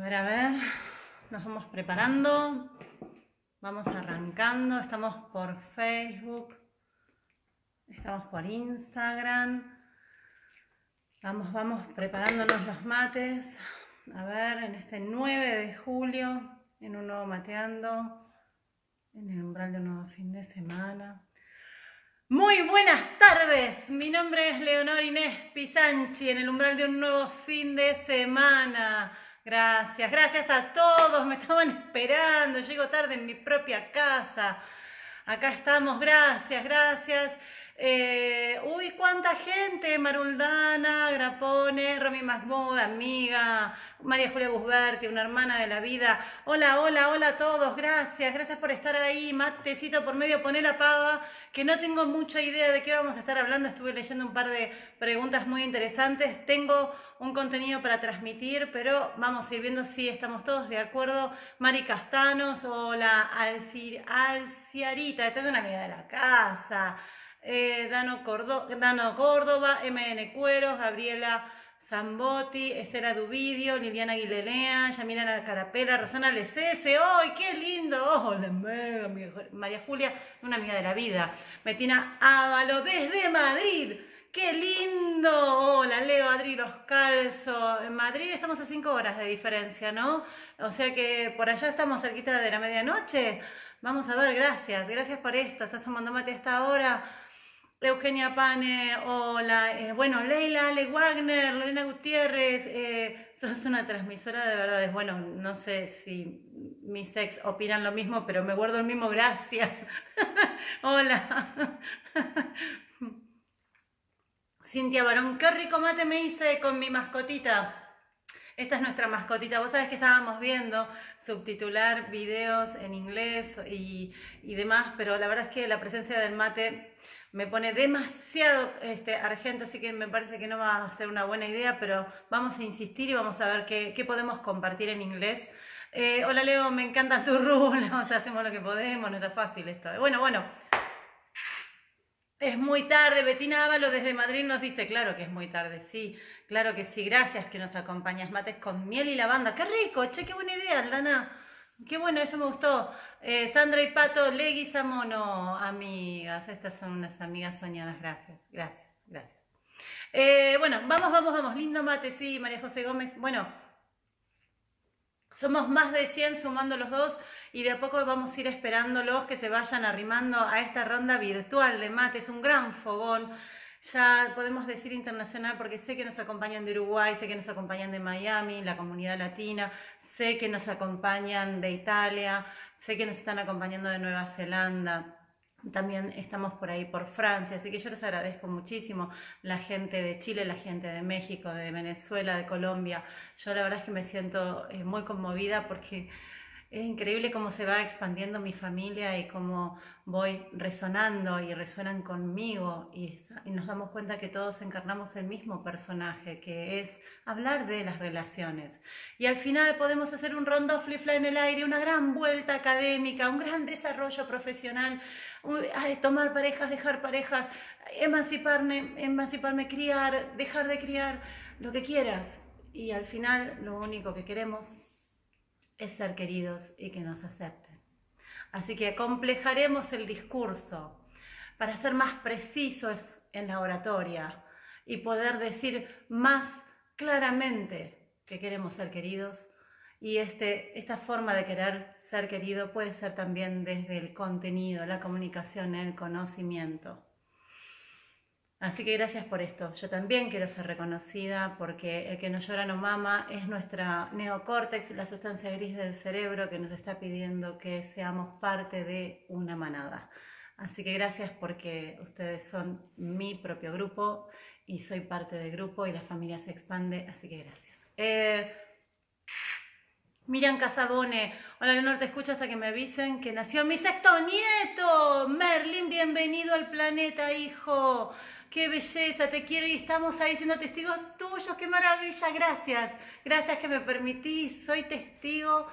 ver, a ver. Nos vamos preparando. Vamos arrancando. Estamos por Facebook. Estamos por Instagram. Vamos, vamos preparándonos los mates. A ver, en este 9 de julio, en un nuevo mateando, en el umbral de un nuevo fin de semana. Muy buenas tardes, mi nombre es Leonor Inés Pisanchi, en el umbral de un nuevo fin de semana. Gracias, gracias a todos, me estaban esperando, llego tarde en mi propia casa. Acá estamos, gracias, gracias. Eh, uy, cuánta gente, Maruldana, Grapone, Romy Mahmoud, amiga, María Julia Busberti, una hermana de la vida. Hola, hola, hola a todos, gracias, gracias por estar ahí. Matecito por medio, poner la pava, que no tengo mucha idea de qué vamos a estar hablando. Estuve leyendo un par de preguntas muy interesantes. Tengo un contenido para transmitir, pero vamos a ir viendo si estamos todos de acuerdo. Mari Castanos, hola, Alciarita, esta es una amiga de la casa. Eh, Dano, Córdoba, MN Cueros, Gabriela Zambotti, Estela Duvidio, Liliana Aguilera, Yamila Carapela, Rosana Lecese, ¡ay, qué lindo! ¡Oh, María Julia, una amiga de la vida. Metina Ávalo, desde Madrid. ¡Qué lindo! Hola, Leo, Adri, los calzo. En Madrid estamos a cinco horas de diferencia, ¿no? O sea que por allá estamos cerquita de la medianoche. Vamos a ver, gracias. Gracias por esto. Estás tomando mate a esta hora. Eugenia Pane, hola, eh, bueno, Leila, Ale Wagner, Lorena Gutiérrez, eh, sos una transmisora de verdades. Bueno, no sé si mis ex opinan lo mismo, pero me guardo el mismo gracias. hola. Cintia Barón, qué rico mate me hice con mi mascotita. Esta es nuestra mascotita. Vos sabés que estábamos viendo subtitular videos en inglés y, y demás, pero la verdad es que la presencia del mate me pone demasiado este, argento, así que me parece que no va a ser una buena idea, pero vamos a insistir y vamos a ver qué, podemos compartir en inglés. Eh, hola Leo, me encanta tu rula, o hacemos lo que podemos, no está fácil esto. Bueno, bueno, es muy tarde, Betina Ávalo desde Madrid nos dice, claro que es muy tarde, sí, claro que sí, gracias que nos acompañas, mates con miel y lavanda, qué rico, che, qué buena idea, Aldana. Qué bueno, eso me gustó. Eh, Sandra y Pato, Leguizamono, amigas. Estas son unas amigas soñadas. Gracias, gracias, gracias. Eh, bueno, vamos, vamos, vamos. Lindo mate, sí, María José Gómez. Bueno, somos más de 100 sumando los dos y de a poco vamos a ir esperándolos que se vayan arrimando a esta ronda virtual de mate. Es un gran fogón ya podemos decir internacional porque sé que nos acompañan de Uruguay, sé que nos acompañan de Miami, la comunidad latina, sé que nos acompañan de Italia, sé que nos están acompañando de Nueva Zelanda. También estamos por ahí por Francia, así que yo les agradezco muchísimo la gente de Chile, la gente de México, de Venezuela, de Colombia. Yo la verdad es que me siento eh, muy conmovida porque es increíble cómo se va expandiendo mi familia y cómo voy resonando y resuenan conmigo y, nos damos cuenta que todos encarnamos el mismo personaje, que es hablar de las relaciones. Y al final podemos hacer un rondo flifla en el aire, una gran vuelta académica, un gran desarrollo profesional, tomar parejas, dejar parejas, emanciparme, emanciparme, criar, dejar de criar, lo que quieras. Y al final lo único que queremos es ser queridos y que nos acepten. Así que complejaremos el discurso para ser más precisos en la oratoria y poder decir más claramente que queremos ser queridos y este, esta forma de querer ser querido puede ser también desde el contenido, la comunicación, el conocimiento. Así que gracias por esto. Yo también quiero ser reconocida porque el que no llora no mama es nuestra neocórtex, la sustancia gris del cerebro que nos está pidiendo que seamos parte de una manada. Así que gracias porque ustedes son mi propio grupo y soy parte del grupo y la familia se expande, así que gracias. Eh, Miriam Casabone, hola Leonor, te escucho hasta que me avisen que nació mi sexto nieto. Merlin, bienvenido al planeta, hijo qué belleza, te quiero y estamos ahí siendo testigos tuyos, qué maravilla, gracias, gracias que me permitís, soy testigo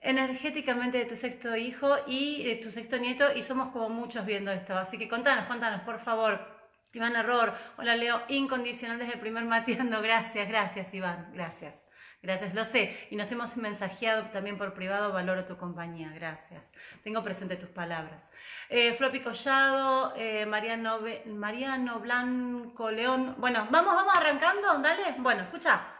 energéticamente de tu sexto hijo y de tu sexto nieto y somos como muchos viendo esto, así que contanos, contanos, por favor. Iván Error, hola Leo, incondicional desde el primer mateando, gracias, gracias Iván, gracias. Gracias, lo sé. Y nos hemos mensajeado también por privado, valoro tu compañía. Gracias. Tengo presente tus palabras. Eh, Floppy Collado, eh, Mariano, Mariano Blanco León. Bueno, vamos, vamos arrancando, dale. Bueno, escucha.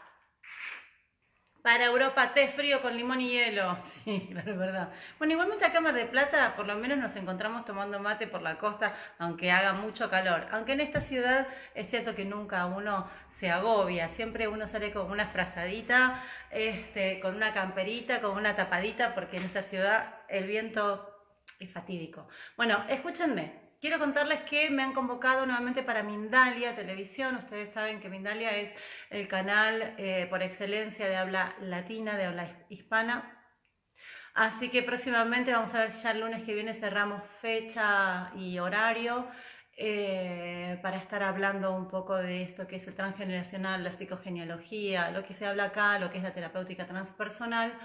Para Europa, té frío con limón y hielo. Sí, claro, es verdad. Bueno, igualmente acá en Mar de Plata, por lo menos nos encontramos tomando mate por la costa, aunque haga mucho calor. Aunque en esta ciudad es cierto que nunca uno se agobia, siempre uno sale con una frazadita, este, con una camperita, con una tapadita, porque en esta ciudad el viento es fatídico. Bueno, escúchenme, Quiero contarles que me han convocado nuevamente para Mindalia Televisión. Ustedes saben que Mindalia es el canal eh, por excelencia de habla latina, de habla hispana. Así que próximamente vamos a ver ya el lunes que viene cerramos fecha y horario eh, para estar hablando un poco de esto que es el transgeneracional, la psicogenealogía, lo que se habla acá, lo que es la terapéutica transpersonal.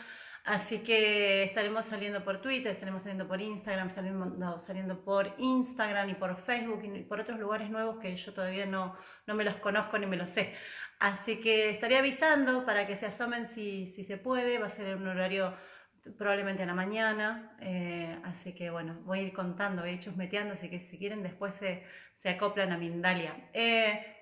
Así que estaremos saliendo por Twitter, estaremos saliendo por Instagram, estaremos saliendo por Instagram y por Facebook y por otros lugares nuevos que yo todavía no, no me los conozco ni me los sé. Así que estaré avisando para que se asomen si, si se puede, va a ser un horario probablemente a la mañana, eh, así que bueno, voy a ir contando, voy a ir chusmeteando, así que si quieren después se, se acoplan a Mindalia. Eh,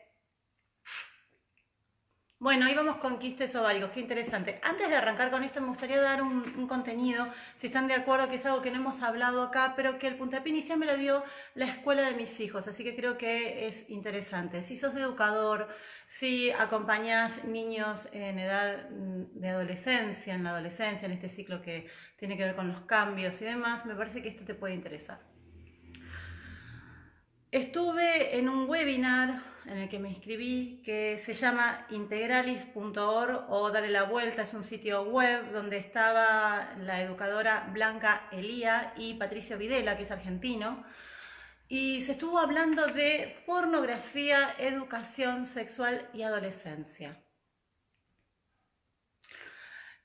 bueno, ahí vamos con quistes ováricos, qué interesante. Antes de arrancar con esto, me gustaría dar un, contenido, si están de acuerdo, que es algo que no hemos hablado acá, pero que el puntapié inicial me lo dio la escuela de mis hijos, así que creo que es interesante. Si sos educador, si acompañas niños en edad mm, de adolescencia, en la adolescencia, en este ciclo que tiene que ver con los cambios y demás, me parece que esto te puede interesar. Estuve en un webinar en el que me inscribí que se llama integralis.org o Dale la Vuelta, es un sitio web donde estaba la educadora Blanca Elía y Patricio Videla, que es argentino, y se estuvo hablando de pornografía, educación sexual y adolescencia.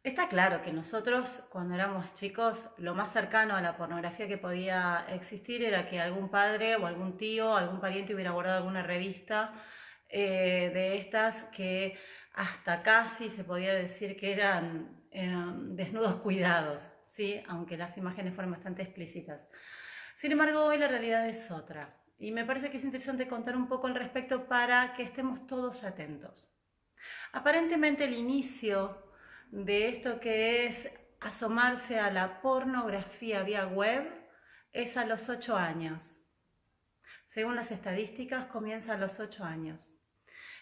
Está claro que nosotros cuando éramos chicos lo más cercano a la pornografía que podía existir era que algún padre o algún tío, algún pariente hubiera guardado alguna revista eh, de estas que hasta casi se podía decir que eran em, desnudos cuidados, ¿sí? aunque las imágenes fueron bastante explícitas. Sin embargo, hoy la realidad es otra y me parece que es interesante contar un poco al respecto para que estemos todos atentos. Aparentemente el inicio de esto que es asomarse a la pornografía vía web es a los 8 años. Según las estadísticas, comienza a los 8 años.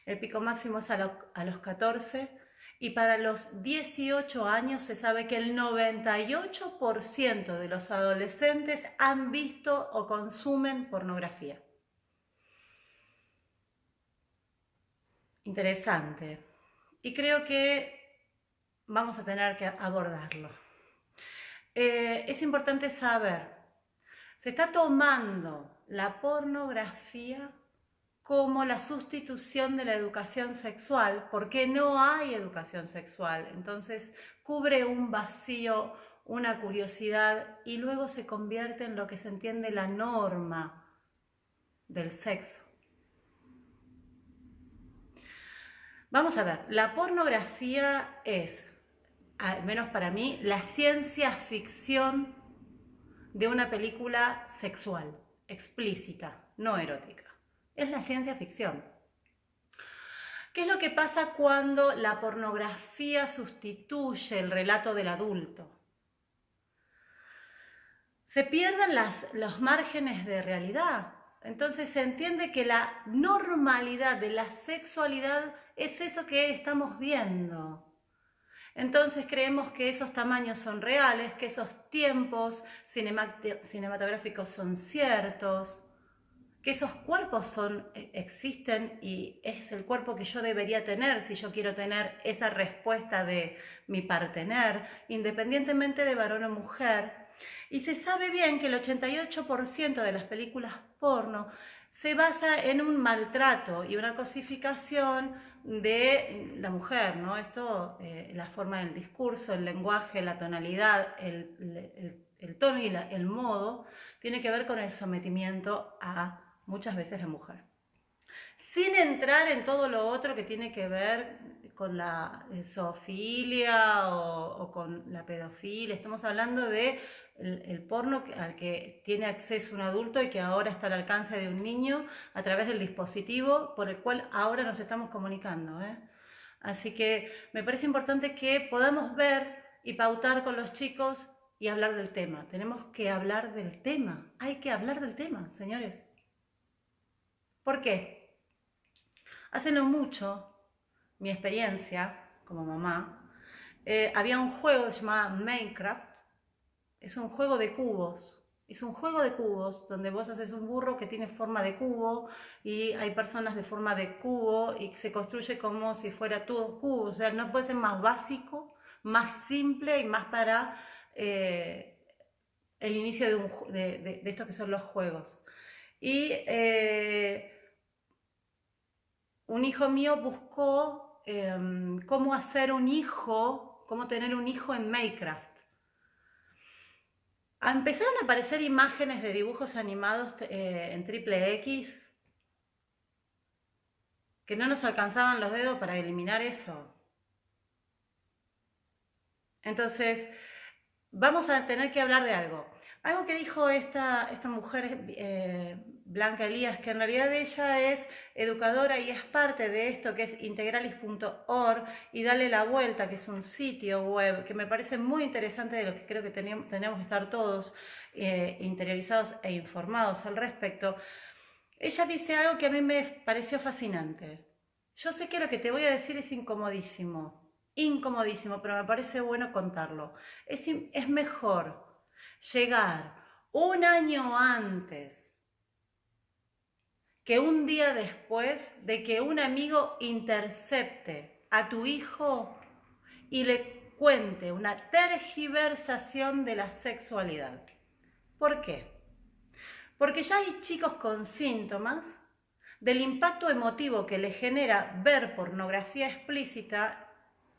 El pico máximo es a, los 14 y para los 18 años se sabe que el 98% de los adolescentes han visto o consumen pornografía. Interesante. Y creo que vamos a tener que abordarlo. Eh, es importante saber, se está tomando la pornografía como la sustitución de la educación sexual, porque no hay educación sexual. Entonces cubre un vacío, una curiosidad y luego se convierte en lo que se entiende la norma del sexo. Vamos a ver, la pornografía es al menos para mí, la ciencia ficción de una película sexual, explícita, no erótica. Es la ciencia ficción. ¿Qué es lo que pasa cuando la pornografía sustituye el relato del adulto? Se pierden los márgenes de realidad. Entonces se entiende que la normalidad de la sexualidad es eso que estamos viendo. Entonces creemos que esos tamaños son reales, que esos tiempos cinematográficos son ciertos, que esos cuerpos son, e, existen y es el cuerpo que yo debería tener si yo quiero tener esa respuesta de mi partener, independientemente de varón o mujer. Y se sabe bien que el 88% de las películas porno se basa en un maltrato y una cosificación de la mujer, ¿no? Esto, eh, la forma del discurso, el lenguaje, la tonalidad, el, tono y el modo, tiene que ver con el sometimiento a muchas veces la mujer. sin entrar en todo lo otro que tiene que ver con la zoofilia o, con la pedofilia. Estamos hablando de el, porno al que tiene acceso un adulto y que ahora está al alcance de un niño a través del dispositivo por el cual ahora nos estamos comunicando. ¿eh? Así que me parece importante que podamos ver y pautar con los chicos y hablar del tema. Tenemos que hablar del tema. Hay que hablar del tema, señores. ¿Por qué? Hace no mucho, mi experiencia como mamá, eh, había un juego llamaba Minecraft. Es un juego de cubos. Es un juego de cubos donde vos haces un burro que tiene forma de cubo y hay personas de forma de cubo y se construye como si fuera todo cubo. O sea, no puede ser más básico, más simple y más para eh, el inicio de, un, de, esto que son los juegos. Y eh, un hijo mío buscó em, cómo hacer un hijo, cómo tener un hijo en Minecraft. Empezaron a aparecer imágenes de dibujos animados eh, en triple X que no nos alcanzaban los dedos para eliminar eso. Entonces, vamos a tener que hablar de algo. Algo que dijo esta, esta mujer, eh, Blanca Elías, que en realidad ella es educadora y es parte de esto que es integralis.org y Dale la Vuelta, que es un sitio web que me parece muy interesante de lo que creo que tenemos que estar todos eh, interiorizados e informados al respecto. Ella dice algo que a mí me pareció fascinante. Yo sé que lo que te voy a decir es incomodísimo, incomodísimo, pero me parece bueno contarlo. Es, es mejor llegar un año antes que un día después de que un amigo intercepte a tu hijo y le cuente una tergiversación de la sexualidad. ¿Por qué? Porque ya hay chicos con síntomas del impacto emotivo que le genera ver pornografía explícita,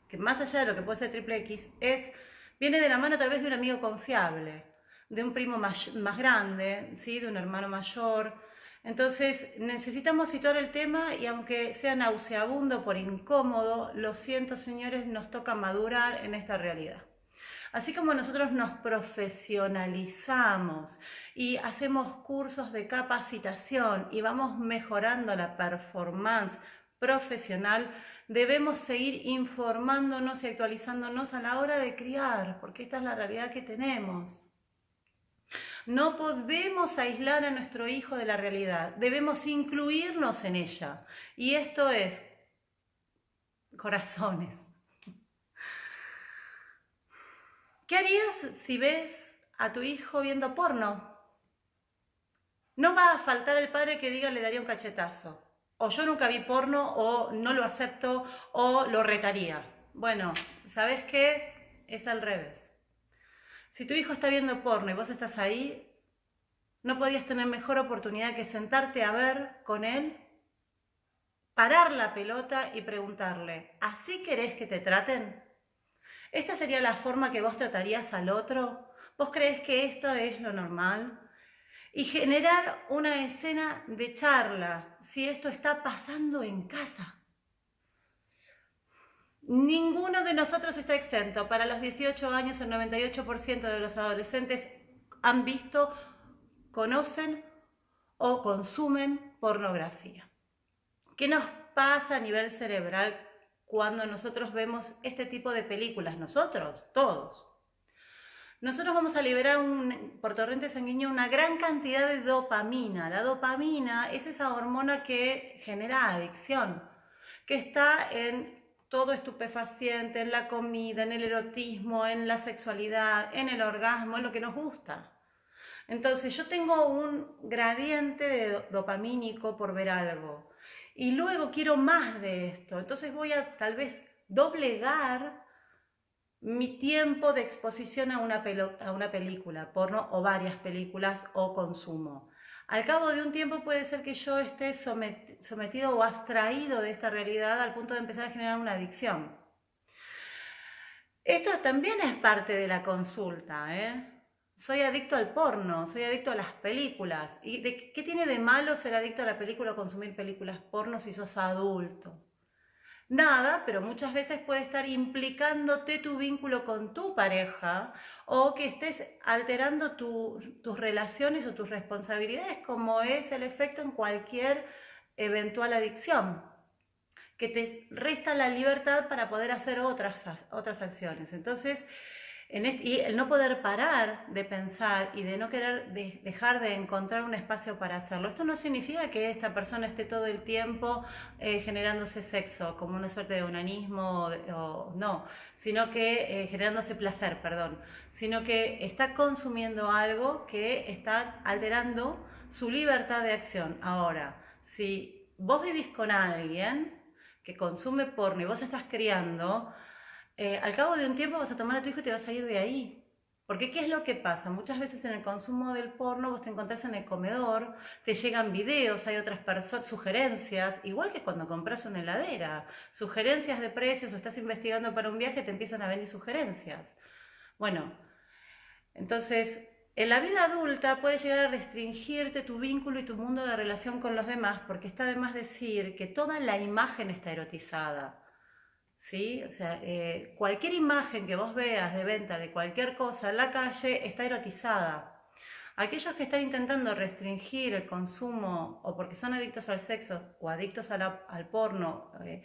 que más allá de lo que puede ser triple X, es, viene de la mano tal vez de un amigo confiable, de un primo más, más grande, ¿sí? de un hermano mayor. Entonces necesitamos situar el tema y aunque sea nauseabundo por incómodo, lo siento señores, nos toca madurar en esta realidad. Así como nosotros nos profesionalizamos y hacemos cursos de capacitación y vamos mejorando la performance profesional, debemos seguir informándonos y actualizándonos a la hora de criar, porque esta es la realidad que tenemos. No podemos aislar a nuestro hijo de la realidad, debemos incluirnos en ella. Y esto es corazones. ¿Qué harías si ves a tu hijo viendo porno? No va a faltar el padre que diga le daría un cachetazo. O yo nunca vi porno, o no lo acepto, o lo retaría. Bueno, ¿sabes qué? Es al revés. Si tu hijo está viendo porno y vos estás ahí, no podías tener mejor oportunidad que sentarte a ver con él, parar la pelota y preguntarle, ¿así querés que te traten? ¿Esta sería la forma que vos tratarías al otro? ¿Vos crees que esto es lo normal? Y generar una escena de charla, si esto está pasando en casa. Ninguno de nosotros está exento. Para los 18 años, el 98% de los adolescentes han visto, conocen o consumen pornografía. ¿Qué nos pasa a nivel cerebral cuando nosotros vemos este tipo de películas? Nosotros, todos. Nosotros vamos a liberar un, por torrente sanguíneo una gran cantidad de dopamina. La dopamina es esa hormona que genera adicción, que está en todo estupefaciente, en la comida, en el erotismo, en la sexualidad, en el orgasmo, en lo que nos gusta. Entonces yo tengo un gradiente de dopamínico por ver algo y luego quiero más de esto, entonces voy a tal vez doblegar mi tiempo de exposición a una, a una película, porno o varias películas o consumo. Al cabo de un tiempo puede ser que yo esté sometido o abstraído de esta realidad al punto de empezar a generar una adicción. Esto también es parte de la consulta. ¿eh? soy adicto al porno, soy adicto a las películas. ¿Y de qué tiene de malo ser adicto a la película o consumir películas porno si sos adulto? Nada, pero muchas veces puede estar implicándote tu vínculo con tu pareja o que estés alterando tus relaciones o tus responsabilidades, como es el efecto en cualquier eventual adicción, que te resta la libertad para poder hacer otras, otras acciones. Entonces, y el no poder parar de pensar y de no querer dejar de encontrar un espacio para hacerlo. Esto no significa que esta persona esté todo el tiempo eh, generándose sexo como una suerte de onanismo o, no, sino que eh, generándose placer, perdón, sino que está consumiendo algo que está alterando su libertad de acción. Ahora, si vos vivís con alguien que consume porno y vos estás criando, eh, al cabo de un tiempo vas a tomar a tu hijo y te vas a ir de ahí. Porque ¿qué es lo que pasa? Muchas veces en el consumo del porno vos te encontrás en el comedor, te llegan videos, hay otras sugerencias, igual que cuando compras una heladera, sugerencias de precios o estás investigando para un viaje, te empiezan a venir sugerencias. Bueno, entonces en la vida adulta puede llegar a restringirte tu vínculo y tu mundo de relación con los demás, porque está de más decir que toda la imagen está erotizada. ¿Sí? O sea, eh, cualquier imagen que vos veas de venta de cualquier cosa en la calle está erotizada. Aquellos que están intentando restringir el consumo o porque son adictos al sexo o adictos al porno, eh,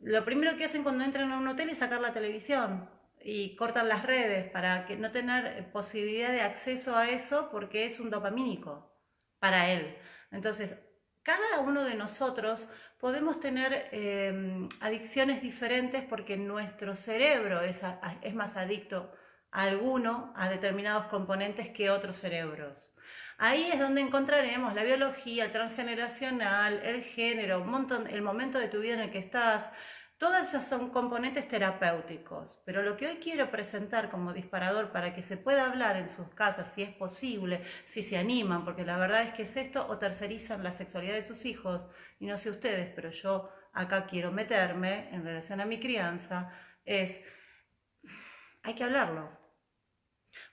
lo primero que hacen cuando entran a un hotel es sacar la televisión y cortan las redes para que no tener posibilidad de acceso a eso porque es un dopamínico para él. Entonces, cada uno de nosotros podemos tener em, adicciones diferentes porque nuestro cerebro es, es más adicto a alguno, a determinados componentes que otros cerebros. Ahí es donde encontraremos la biología, el transgeneracional, el género, un montón, el momento de tu vida en el que estás, Todas esas son componentes terapéuticos, pero lo que hoy quiero presentar como disparador para que se pueda hablar en sus casas, si es posible, si se animan, porque la verdad es que es esto, o tercerizan la sexualidad de sus hijos, y no sé ustedes, pero yo acá quiero meterme en relación a mi crianza, es, hay que hablarlo.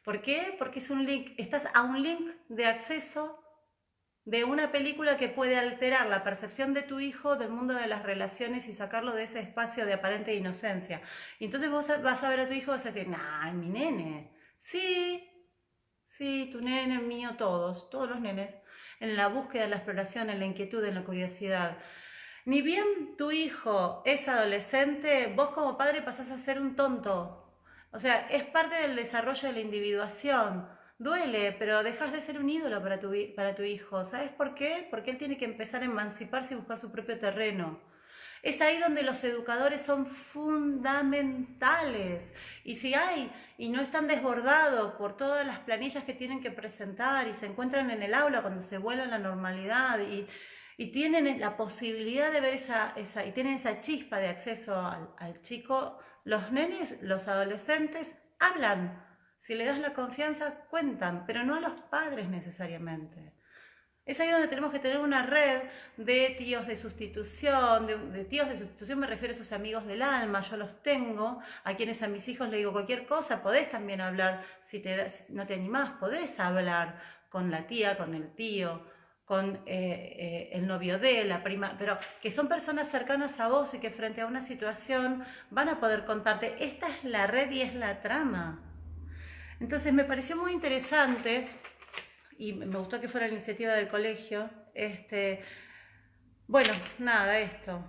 ¿Por qué? Porque es un link, estás a un link de acceso de una película que puede alterar la percepción de tu hijo del mundo de las relaciones y sacarlo de ese espacio de aparente inocencia. Y entonces vos vas a ver a tu hijo y vas a decir, nah, mi nene. Sí, sí, tu nene, mío, todos, todos los nenes, en la búsqueda, en la exploración, en la inquietud, en la curiosidad. Ni bien tu hijo es adolescente, vos como padre pasás a ser un tonto. O sea, es parte del desarrollo de la individuación Duele, pero dejas de ser un ídolo para tu, para tu hijo. ¿Sabes por qué? Porque él tiene que empezar a emanciparse y buscar su propio terreno. Es ahí donde los educadores son fundamentales. Y si hay y no están desbordados por todas las planillas que tienen que presentar y se encuentran en el aula cuando se vuelve a la normalidad y, tienen la posibilidad de ver esa, esa, y tienen esa chispa de acceso al, al chico, los nenes, los adolescentes hablan si le das la confianza, cuentan, pero no a los padres necesariamente. Es ahí donde tenemos que tener una red de tíos de sustitución, de, tíos de sustitución me refiero a esos amigos del alma, yo los tengo, a quienes a mis hijos le digo cualquier cosa, podés también hablar, si, te, no te animás, podés hablar con la tía, con el tío, con eh, eh, el novio de la prima, pero que son personas cercanas a vos y que frente a una situación van a poder contarte, esta es la red y es la trama. Entonces me pareció muy interesante y me gustó que fuera la iniciativa del colegio. Este, bueno, nada, esto.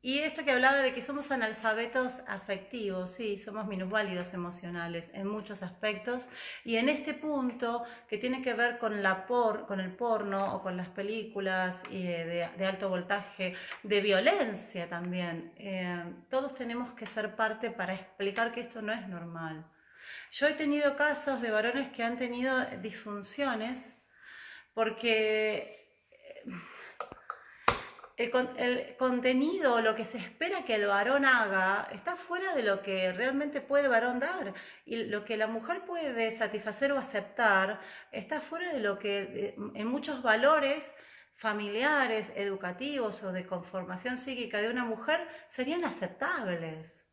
Y esto que hablaba de que somos analfabetos afectivos, sí, somos minusválidos emocionales en muchos aspectos. Y en este punto, que tiene que ver con, la por, con el porno o con las películas eh, de, alto voltaje, de violencia también, eh, todos tenemos que ser parte para explicar que esto no es normal. Yo he tenido casos de varones que han tenido disfunciones porque eh, el, contenido, lo que se espera que el varón haga, está fuera de lo que realmente puede el varón dar. Y lo que la mujer puede satisfacer o aceptar está fuera de lo que en muchos valores familiares, educativos o de conformación psíquica de una mujer serían aceptables.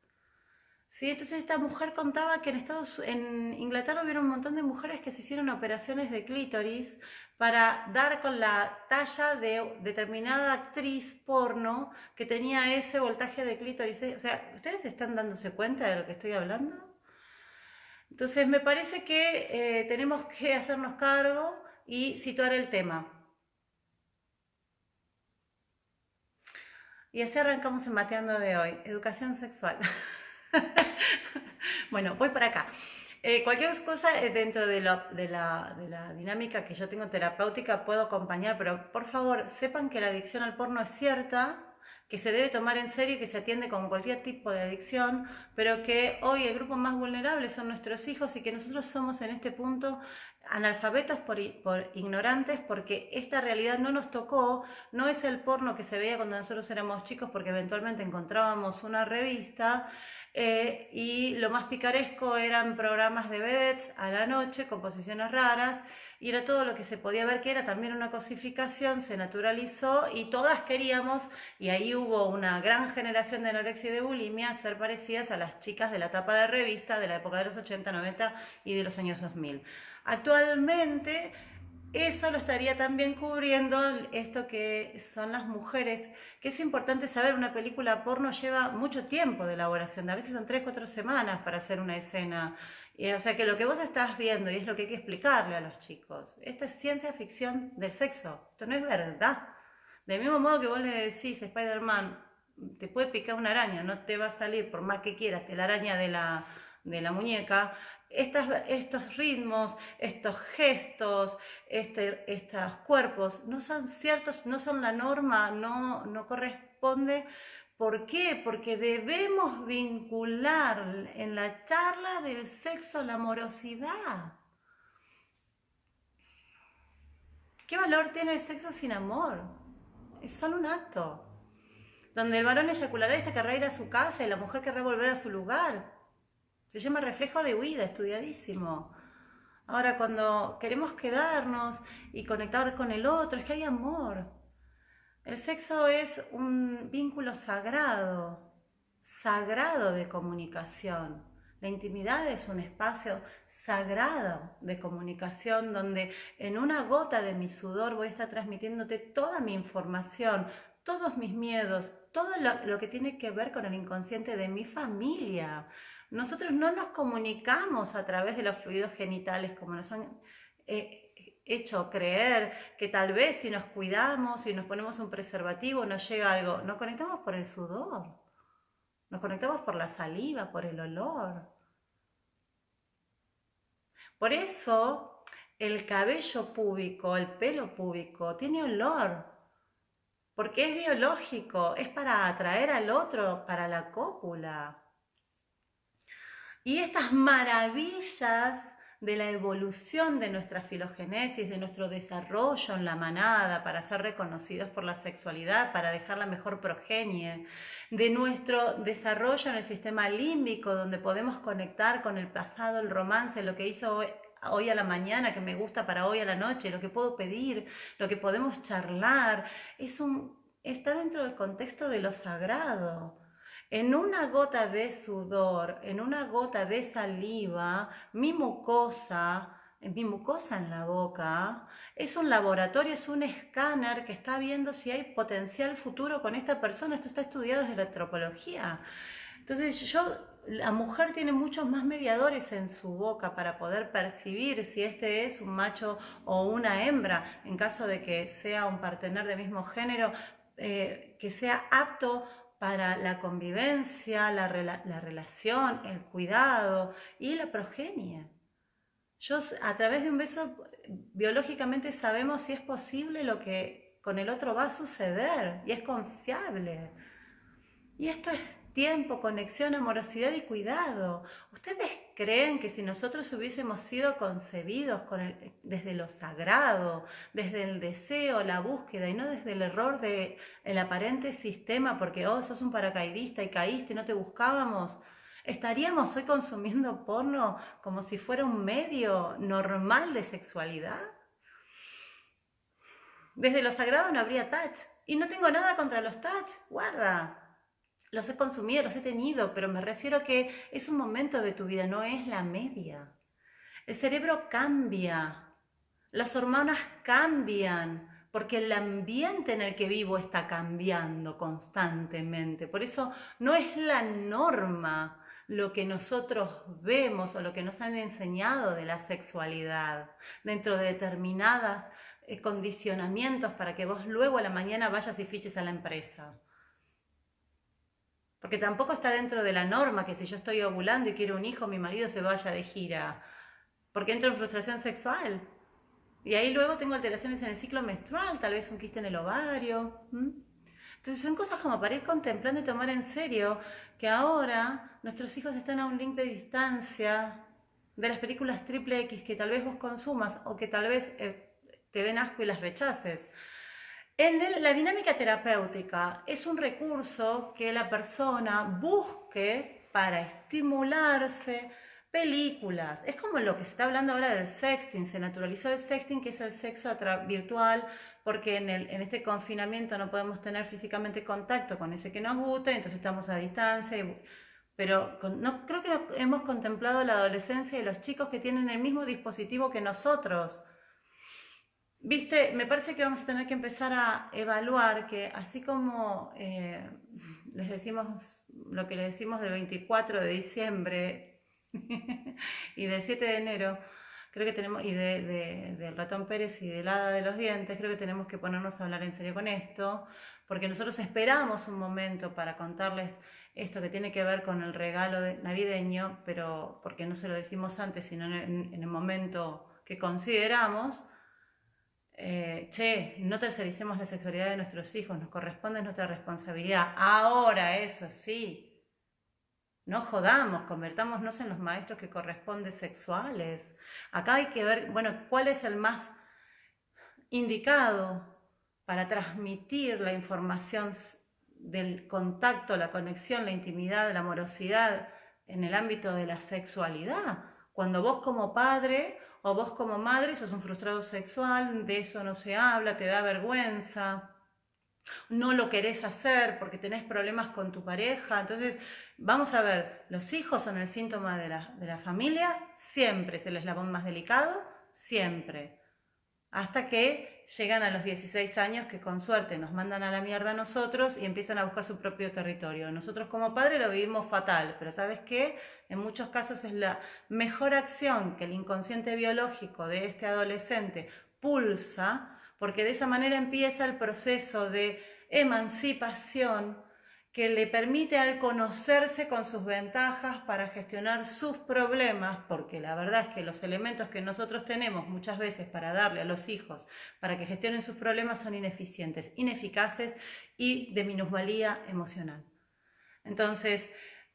Sí, entonces esta mujer contaba que en Estados en Inglaterra hubo un montón de mujeres que se hicieron operaciones de clítoris para dar con la talla de determinada actriz porno que tenía ese voltaje de clítoris. O sea, ¿ustedes están dándose cuenta de lo que estoy hablando? Entonces me parece que eh, tenemos que hacernos cargo y situar el tema. Y así arrancamos en Mateando de hoy, educación sexual. bueno, voy para acá. Eh, cualquier cosa eh, dentro de, de, la, de, la, dinámica que yo tengo terapéutica puedo acompañar, pero por favor sepan que la adicción al porno es cierta, que se debe tomar en serio y que se atiende con cualquier tipo de adicción, pero que hoy el grupo más vulnerable son nuestros hijos y que nosotros somos en este punto analfabetos por, por, ignorantes porque esta realidad no nos tocó, no es el porno que se veía cuando nosotros éramos chicos porque eventualmente encontrábamos una revista eh, y lo más picaresco eran programas de vedettes a la noche con posiciones raras y era todo lo que se podía ver que era también una cosificación, se naturalizó y todas queríamos, y ahí hubo una gran generación de anorexia y de bulimia, ser parecidas a las chicas de la tapa de revista de la época de los 80, 90 y de los años 2000. Actualmente eso lo estaría también cubriendo esto que son las mujeres, que es importante saber, una película porno lleva mucho tiempo de elaboración, a veces son 3, 4 semanas para hacer una escena. o sea que lo que vos estás viendo, y es lo que hay que explicarle a los chicos, esta es ciencia ficción del sexo, esto no es verdad. Del mismo modo que vos le decís, Spider-Man, te puede picar una araña, no te va a salir por más que quieras, la araña de la, de la muñeca, estos ritmos, estos gestos, este, estos cuerpos no son ciertos, no son la norma, no, no corresponde. ¿Por qué? Porque debemos vincular en la charla del sexo la amorosidad. ¿Qué valor tiene el sexo sin amor? Es solo un acto. Donde el varón eyaculará y se querrá ir a su casa y la mujer querrá volver a su lugar. Se llama reflejo de huida, estudiadísimo. Ahora, cuando queremos quedarnos y conectar con el otro, es que hay amor. El sexo es un vínculo sagrado, sagrado de comunicación. La intimidad es un espacio sagrado de comunicación donde en una gota de mi sudor voy a estar transmitiéndote toda mi información, todos mis miedos, todo lo, lo que tiene que ver con el inconsciente de mi familia. Nosotros no nos comunicamos a través de los fluidos genitales como nos han eh, hecho creer que tal vez si nos cuidamos, si nos ponemos un preservativo, nos llega algo. Nos conectamos por el sudor, nos conectamos por la saliva, por el olor. Por eso el cabello púbico, el pelo púbico, tiene olor, porque es biológico, es para atraer al otro, para la cópula. Y estas maravillas de la evolución de nuestra filogenesis, de nuestro desarrollo en la manada para ser reconocidos por la sexualidad, para dejar la mejor progenie, de nuestro desarrollo en el sistema límbico, donde podemos conectar con el pasado, el romance, lo que hizo hoy, a la mañana, que me gusta para hoy a la noche, lo que puedo pedir, lo que podemos charlar, está dentro del contexto de lo sagrado. En una gota de sudor, en una gota de saliva, mi mucosa, mi mucosa en la boca, es un laboratorio, es un escáner que está viendo si hay potencial futuro con esta persona. Esto está estudiado desde la antropología. Entonces, yo, la mujer tiene muchos más mediadores en su boca para poder percibir si este es un macho o una hembra, en caso de que sea un partener de mismo género, eh, que sea apto para la convivencia, la, relación, el cuidado y la progenie. Yo, a través de un beso, biológicamente sabemos si es posible lo que con el otro va a suceder y es confiable. Y esto es tiempo, conexión, amorosidad y cuidado. ¿Ustedes creen que si nosotros hubiésemos sido concebidos desde lo sagrado, desde el deseo, la búsqueda y no desde el error del el aparente sistema porque, oh, sos un paracaidista y caíste no te buscábamos, estaríamos hoy consumiendo porno como si fuera un medio normal de sexualidad? Desde lo sagrado no habría touch. Y no tengo nada contra los touch, guarda. Los he consumido, los he tenido, pero me refiero que es un momento de tu vida, no es la media. El cerebro cambia, las hormonas cambian, porque el ambiente en el que vivo está cambiando constantemente. Por eso no es la norma lo que nosotros vemos o lo que nos han enseñado de la sexualidad dentro de determinados eh, condicionamientos para que vos luego a la mañana vayas y fiches a la empresa. Porque tampoco está dentro de la norma que si yo estoy ovulando y quiero un hijo, mi marido se vaya de gira. Porque entro en frustración sexual. Y ahí luego tengo alteraciones en el ciclo menstrual, tal vez un quiste en el ovario. Entonces son cosas como para ir contemplando y tomar en serio que ahora nuestros hijos están a un link de distancia de las películas triple X que tal vez vos consumas o que tal vez eh, te den asco y las rechaces. En la dinámica terapéutica es un recurso que la persona busque para estimularse, películas. Es como lo que se está hablando ahora del sexting. Se naturalizó el sexting, que es el sexo virtual, porque en, el, en este confinamiento no podemos tener físicamente contacto con ese que nos gusta, entonces estamos a distancia. pero no creo que hemos contemplado la adolescencia y los chicos que tienen el mismo dispositivo que nosotros. Viste, me parece que vamos a tener que empezar a evaluar que así como eh, les decimos lo que les decimos del 24 de diciembre, y del 7 de enero, creo que tenemos, y de, del ratón Pérez y del hada de los dientes, creo que tenemos que ponernos a hablar en serio con esto, porque nosotros esperamos un momento para contarles esto que tiene que ver con el regalo navideño, pero porque no se lo decimos antes, sino en, el momento que consideramos, eh, che, no tercericemos la sexualidad de nuestros hijos, nos corresponde nuestra responsabilidad. Ahora, eso sí, no jodamos, convertámonos en los maestros que corresponden sexuales. Acá hay que ver, bueno, cuál es el más indicado para transmitir la información del contacto, la conexión, la intimidad, la amorosidad en el ámbito de la sexualidad. Cuando vos como padre o vos como madre sos un frustrado sexual, de eso no se habla, te da vergüenza, no lo querés hacer porque tenés problemas con tu pareja. Entonces, vamos a ver, los hijos son el síntoma de la, de la familia, siempre es el eslabón más delicado, siempre. Hasta que llegan a los 16 años que con suerte nos mandan a la mierda a nosotros y empiezan a buscar su propio territorio. Nosotros como padres lo vivimos fatal, pero ¿sabes qué? En muchos casos es la mejor acción que el inconsciente biológico de este adolescente pulsa porque de esa manera empieza el proceso de emancipación que le permite al conocerse con sus ventajas para gestionar sus problemas, porque la verdad es que los elementos que nosotros tenemos muchas veces para darle a los hijos para que gestionen sus problemas son ineficientes, ineficaces y de minusvalía emocional. Entonces,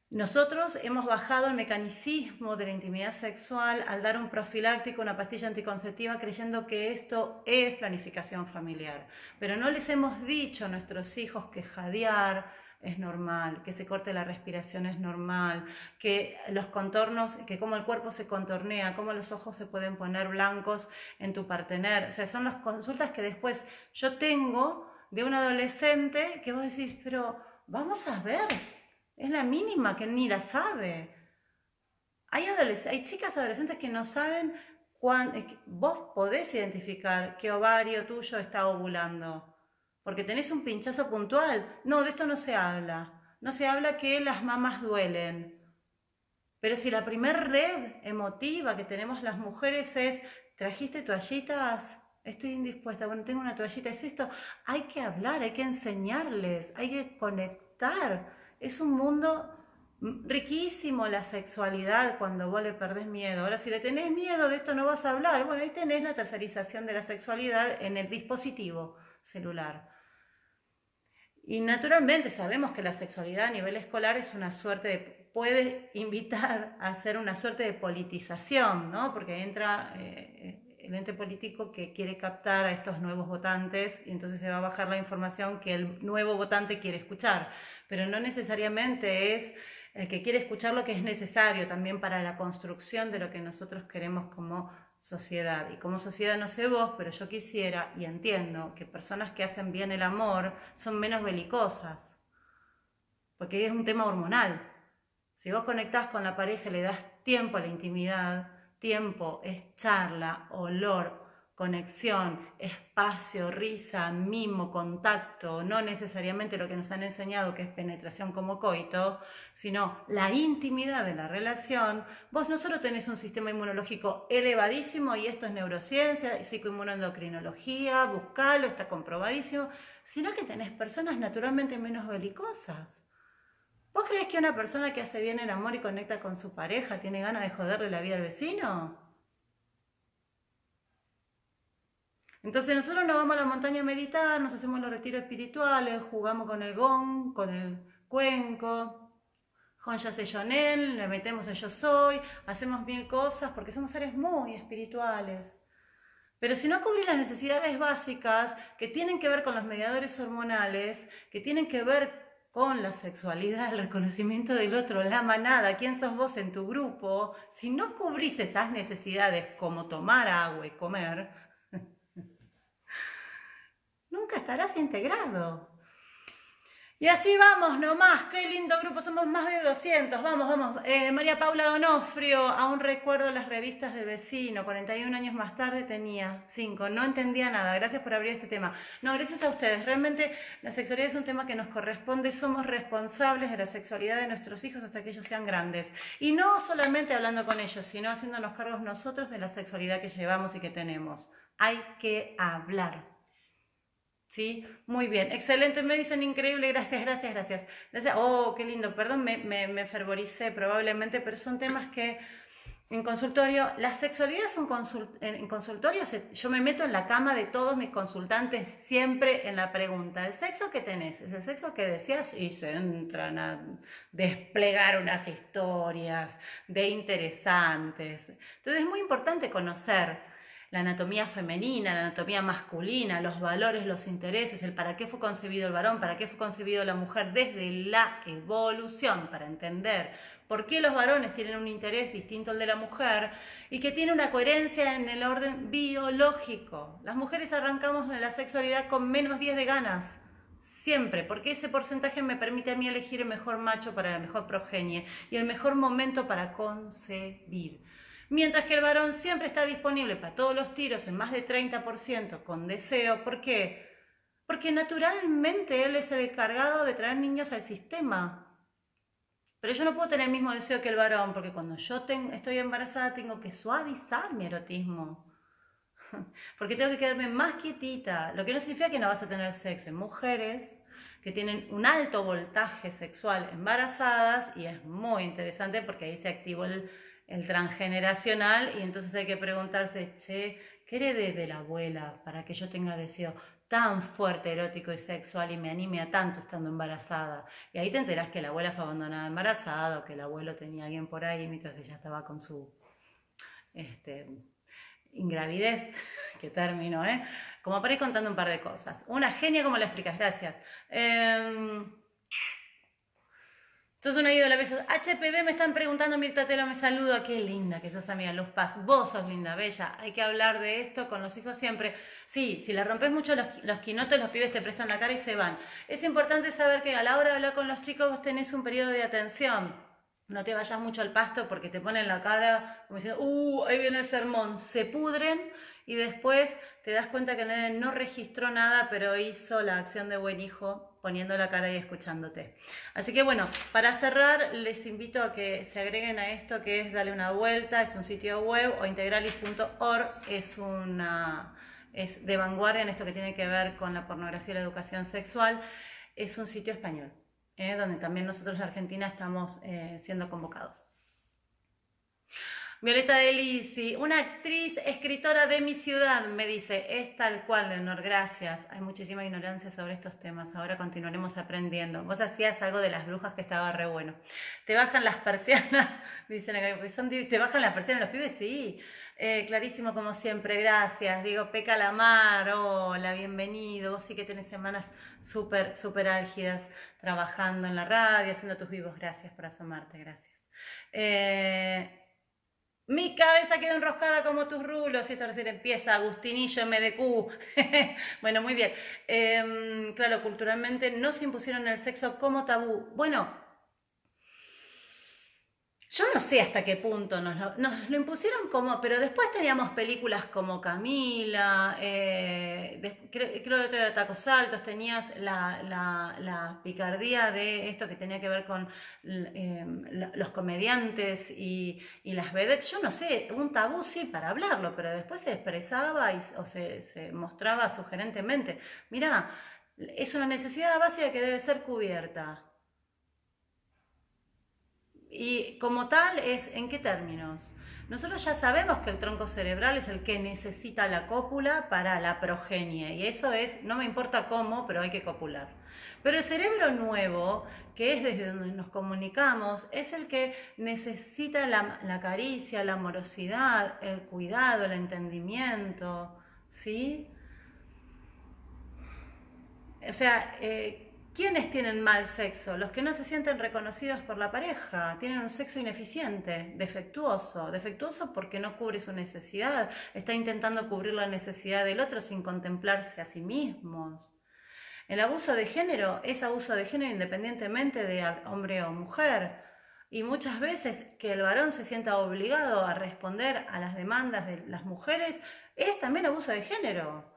nosotros hemos bajado el mecanicismo de la intimidad sexual al dar un profiláctico, una pastilla anticonceptiva, creyendo que esto es planificación familiar. Pero no les hemos dicho a nuestros hijos que jadear es normal, que se corte la respiración es normal, que los contornos, que como el cuerpo se contornea, cómo los ojos se pueden poner blancos en tu partener. O sea, son las consultas que después yo tengo de un adolescente que vos decís, pero vamos a ver es la mínima que ni la sabe. Hay, hay chicas adolescentes que no saben cuándo. Vos podés identificar qué ovario tuyo está ovulando. Porque tenés un pinchazo puntual. No, de esto no se habla. No se habla que las mamás duelen. Pero si la primer red emotiva que tenemos las mujeres es, ¿trajiste toallitas? Estoy indispuesta, bueno, tengo una toallita, es esto. Hay que hablar, hay que enseñarles, hay que conectar es un mundo riquísimo la sexualidad cuando vos le perdés miedo. Ahora, si le tenés miedo de esto no vas a hablar. Bueno, ahí tenés la tercerización de la sexualidad en el dispositivo celular. Y naturalmente sabemos que la sexualidad a nivel escolar es una suerte de, puede invitar a hacer una suerte de politización, ¿no? Porque entra eh, el ente político que quiere captar a estos nuevos votantes y entonces se va a bajar la información que el nuevo votante quiere escuchar, pero no necesariamente es el que quiere escuchar lo que es necesario también para la construcción de lo que nosotros queremos como sociedad. Y como sociedad no sé vos, pero yo quisiera y entiendo que personas que hacen bien el amor son menos belicosas. porque es un tema hormonal. Si vos conectás con la pareja le das tiempo a la intimidad, tiempo es charla, olor, conexión, espacio, risa, mimo, contacto, no necesariamente lo que nos han enseñado que es penetración como coito, sino la intimidad de la relación, vos no solo tenés un sistema inmunológico elevadísimo, y esto es neurociencia, psicoinmunoendocrinología, buscalo, está comprobadísimo, sino que tenés personas naturalmente menos belicosas. ¿Vos crees que una persona que hace bien el amor y conecta con su pareja tiene ganas de joderle la vida al vecino? Entonces nosotros nos vamos a la montaña a meditar, nos hacemos los retiros espirituales, jugamos con el gong, con el cuenco, con ya sé le metemos el yo soy, hacemos mil cosas porque somos seres muy espirituales. Pero si no cubrir las necesidades básicas que tienen que ver con los mediadores hormonales, que tienen que ver con la sexualidad, el reconocimiento del otro, la manada, quién sos vos en tu grupo, si no cubrís esas necesidades como tomar agua y comer, nunca estarás integrado. Y así vamos nomás, qué lindo grupo, somos más de 200, vamos, vamos. Eh, María Paula Donofrio, aún recuerdo las revistas de vecino, 41 años más tarde tenía 5, no entendía nada, gracias por abrir este tema. No, gracias a ustedes, realmente la sexualidad es un tema que nos corresponde, somos responsables de la sexualidad de nuestros hijos hasta que ellos sean grandes. Y no solamente hablando con ellos, sino haciéndonos cargos nosotros de la sexualidad que llevamos y que tenemos. Hay que hablar. ¿Sí? Muy bien, excelente, me dicen increíble, gracias, gracias, gracias. Oh, qué lindo, perdón, me, me, fervoricé probablemente, pero son temas que en consultorio, la sexualidad es un en consultorio, yo me meto en la cama de todos mis consultantes siempre en la pregunta, ¿el sexo que tenés? ¿Es el sexo que decías? Y se entran a desplegar unas historias de interesantes. Entonces es muy importante conocer la anatomía femenina, la anatomía masculina, los valores, los intereses, el para qué fue concebido el varón, para qué fue concebido la mujer desde la evolución, para entender por qué los varones tienen un interés distinto al de la mujer y que tiene una coherencia en el orden biológico. Las mujeres arrancamos en la sexualidad con menos 10 de ganas. Siempre, porque ese porcentaje me permite a mí elegir el mejor macho para la mejor progenie y el mejor momento para concebir. Mientras que el varón siempre está disponible para todos los tiros en más de 30% con deseo. ¿Por qué? Porque naturalmente él es el encargado de traer niños al sistema. Pero yo no puedo tener el mismo deseo que el varón, porque cuando yo estoy embarazada tengo que suavizar mi erotismo. Porque tengo que quedarme más quietita. Lo que no significa que no vas a tener sexo. En mujeres que tienen un alto voltaje sexual embarazadas, y es muy interesante porque ahí se activó el, el transgeneracional y entonces hay que preguntarse, che, ¿qué heredé de la abuela para que yo tenga deseo tan fuerte, erótico y sexual y me anime a tanto estando embarazada? Y ahí te enterás que la abuela fue abandonada embarazada o que el abuelo tenía a alguien por ahí mientras ella estaba con su este, ingravidez, que término, ¿eh? Como para ir contando un par de cosas. Una genia, como la explicas? Gracias. Em, Sos una ídola, besos. HPV me están preguntando, Mirta Telo, me saludo. Qué linda que sos, amiga Luz Paz. Vos sos linda, bella. Hay que hablar de esto con los hijos siempre. Sí, si le rompes mucho los, los quinotes, los pibes te prestan la cara y se van. Es importante saber que a la hora de hablar con los chicos vos tenés un periodo de atención. No te vayas mucho al pasto porque te ponen la cara como diciendo, uh, ahí viene el sermón. Se pudren y después te das cuenta que no registró nada, pero hizo la acción de buen hijo poniendo la cara y escuchándote. Así que bueno, para cerrar, les invito a que se agreguen a esto que es Dale una vuelta, es un sitio web o integralis.org, es una es de vanguardia en esto que tiene que ver con la pornografía y la educación sexual, es un sitio español, ¿eh? donde también nosotros en Argentina estamos eh, siendo convocados. Violeta Delisi, una actriz, escritora de mi ciudad, me dice, es tal cual, Leonor, gracias. Hay muchísima ignorancia sobre estos temas, ahora continuaremos aprendiendo. Vos hacías algo de las brujas que estaba re bueno. ¿Te bajan las persianas? Dicen acá, son, ¿te bajan las persianas los pibes? Sí. Eh, clarísimo como siempre, gracias. Digo, Peca Lamar, hola, bienvenido. Vos sí que tenés semanas súper, súper álgidas trabajando en la radio, haciendo tus vivos. Gracias por asomarte, gracias. Eh, Mi cabeza quedó enroscada como tus rulos y esto recién empieza, Agustinillo MDQ. bueno, muy bien. Em, claro, culturalmente no se impusieron el sexo como tabú. Bueno, yo no sé hasta qué punto nos lo, impusieron como, pero después teníamos películas como Camila, eh, creo, que era Tacos Altos, tenías la, picardía de esto que tenía que ver con em, los comediantes y, las vedettes. Yo no sé, un tabú sí para hablarlo, pero después se expresaba y, o se, se mostraba sugerentemente. Mira, es una necesidad básica que debe ser cubierta. Y como tal es, ¿en qué términos? Nosotros ya sabemos que el tronco cerebral es el que necesita la cópula para la progenie y eso es, no me importa cómo, pero hay que copular. Pero el cerebro nuevo, que es desde donde nos comunicamos, es el que necesita la, caricia, la amorosidad, el cuidado, el entendimiento, ¿sí? O sea, eh, ¿Quiénes tienen mal sexo? Los que no se sienten reconocidos por la pareja, tienen un sexo ineficiente, defectuoso. Defectuoso porque no cubre su necesidad, está intentando cubrir la necesidad del otro sin contemplarse a sí mismos. El abuso de género es abuso de género independientemente de hombre o mujer. Y muchas veces que el varón se sienta obligado a responder a las demandas de las mujeres es también abuso de género.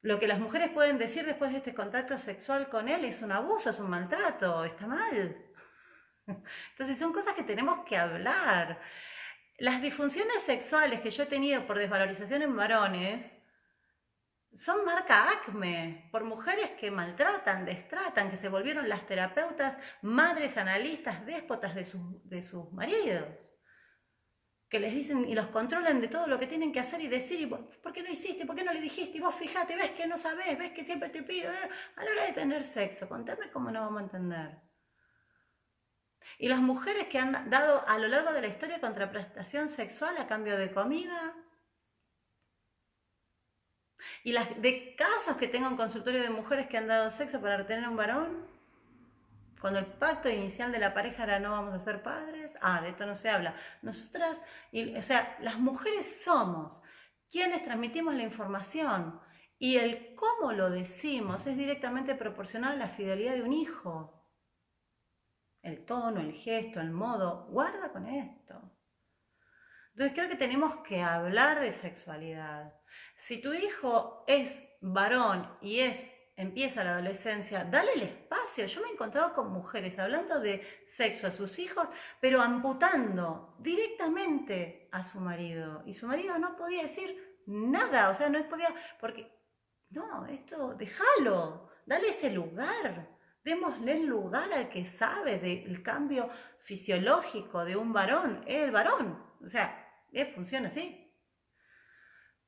Lo que las mujeres pueden decir después de este contacto sexual con él es un abuso, es un maltrato, está mal. Entonces son cosas que tenemos que hablar. Las disfunciones sexuales que yo he tenido por desvalorización en varones son marca acme, por mujeres que maltratan, destratan, que se volvieron las terapeutas, madres analistas, déspotas de de sus maridos que les dicen y los controlan de todo lo que tienen que hacer y decir, y ¿por qué no hiciste? ¿Por qué no le dijiste? Y vos fíjate, ves que no sabes, ves que siempre te pido. A la hora de tener sexo, contame cómo no vamos a entender. Y las mujeres que han dado a lo largo de la historia contraprestación sexual a cambio de comida. Y las de casos que tengo en consultorio de mujeres que han dado sexo para retener un varón. Cuando el pacto inicial de la pareja era no vamos a ser padres, ah, de esto no se habla. Nosotras, o sea, las mujeres somos quienes transmitimos la información y el cómo lo decimos es directamente proporcional a la fidelidad de un hijo. El tono, el gesto, el modo, guarda con esto. Entonces creo que tenemos que hablar de sexualidad. Si tu hijo es varón y es empieza la adolescencia, dale el espacio. Yo me he encontrado con mujeres hablando de sexo a sus hijos, pero amputando directamente a su marido. Y su marido no podía decir nada, o sea, no podía, porque, no, esto, déjalo, dale ese lugar. Démosle el lugar al que sabe del cambio fisiológico de un varón, el varón. O sea, funciona así.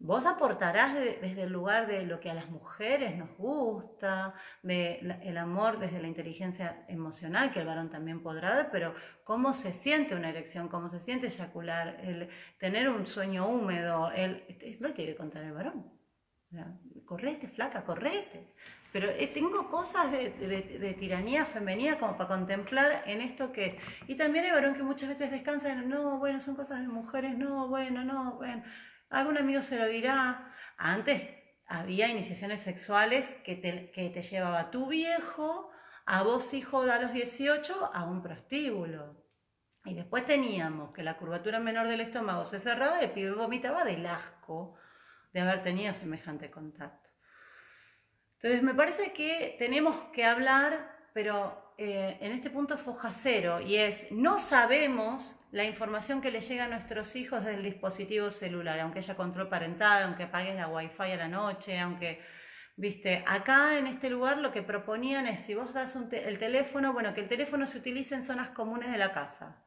Vos aportarás desde el lugar de lo que a las mujeres nos gusta, de el amor desde la inteligencia emocional, que el varón también podrá dar, pero cómo se siente una erección, cómo se siente eyacular, el tener un sueño húmedo, el, es lo que que contar el varón. correte, flaca, correte. Pero eh, tengo cosas de, de, tiranía femenina como para contemplar en esto que es. Y también el varón que muchas veces descansa en, no, bueno, son cosas de mujeres, no, bueno, no, bueno. Algún amigo se lo dirá. Antes había iniciaciones sexuales que te, que te llevaba tu viejo, a vos hijo a los 18, a un prostíbulo. Y después teníamos que la curvatura menor del estómago se cerraba y el pibe vomitaba del asco de haber tenido semejante contacto. Entonces me parece que tenemos que hablar, pero eh, en este punto foja cero, y es, no sabemos la información que le llega a nuestros hijos del dispositivo celular, aunque haya control parental, aunque apagues la wifi a la noche, aunque, viste, acá en este lugar lo que proponían es, si vos das el teléfono, bueno, que el teléfono se utilice en zonas comunes de la casa,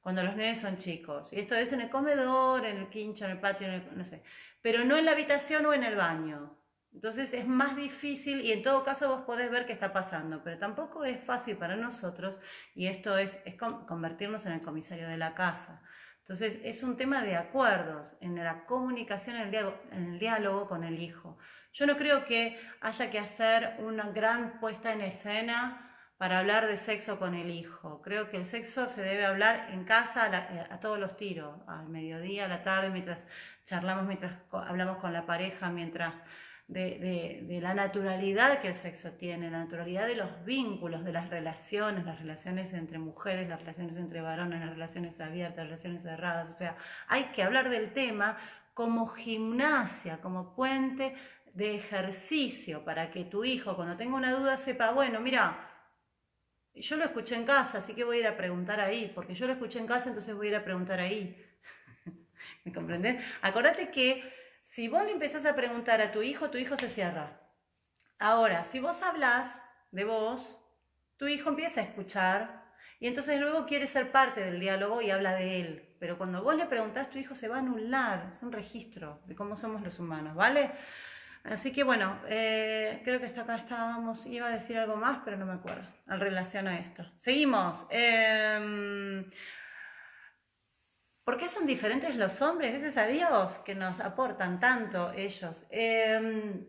cuando los nenes son chicos, y esto es en el comedor, en el quincho, en el patio, no sé, pero no en la habitación o en el baño. Entonces es más difícil y en todo caso vos podés ver qué está pasando, pero tampoco es fácil para nosotros y esto es, convertirnos en el comisario de la casa. Entonces es un tema de acuerdos, en la comunicación, en el, diálogo, con el hijo. Yo no creo que haya que hacer una gran puesta en escena para hablar de sexo con el hijo. Creo que el sexo se debe hablar en casa a, todos los tiros, al mediodía, a la tarde, mientras charlamos, mientras hablamos con la pareja, mientras de, la naturalidad que el sexo tiene, la naturalidad de los vínculos, de las relaciones, las relaciones entre mujeres, las relaciones entre varones, las relaciones abiertas, las relaciones cerradas. O sea, hay que hablar del tema como gimnasia, como puente de ejercicio para que tu hijo cuando tenga una duda sepa, bueno, mira, yo lo escuché en casa, así que voy a ir a preguntar ahí, porque yo lo escuché en casa, entonces voy a ir a preguntar ahí. ¿Me comprendés? Acordate que si vos le empezás a preguntar a tu hijo, tu hijo se cierra. Ahora, si vos hablas de vos, tu hijo empieza a escuchar y entonces luego quiere ser parte del diálogo y habla de él. Pero cuando vos le preguntás, tu hijo se va a anular. Es un registro de cómo somos los humanos, ¿vale? Así que bueno, eh, creo que hasta acá estábamos, iba a decir algo más, pero no me acuerdo en relación a esto. Seguimos. Em, ¿Por qué son diferentes los hombres? Gracias a Dios que nos aportan tanto ellos. Em,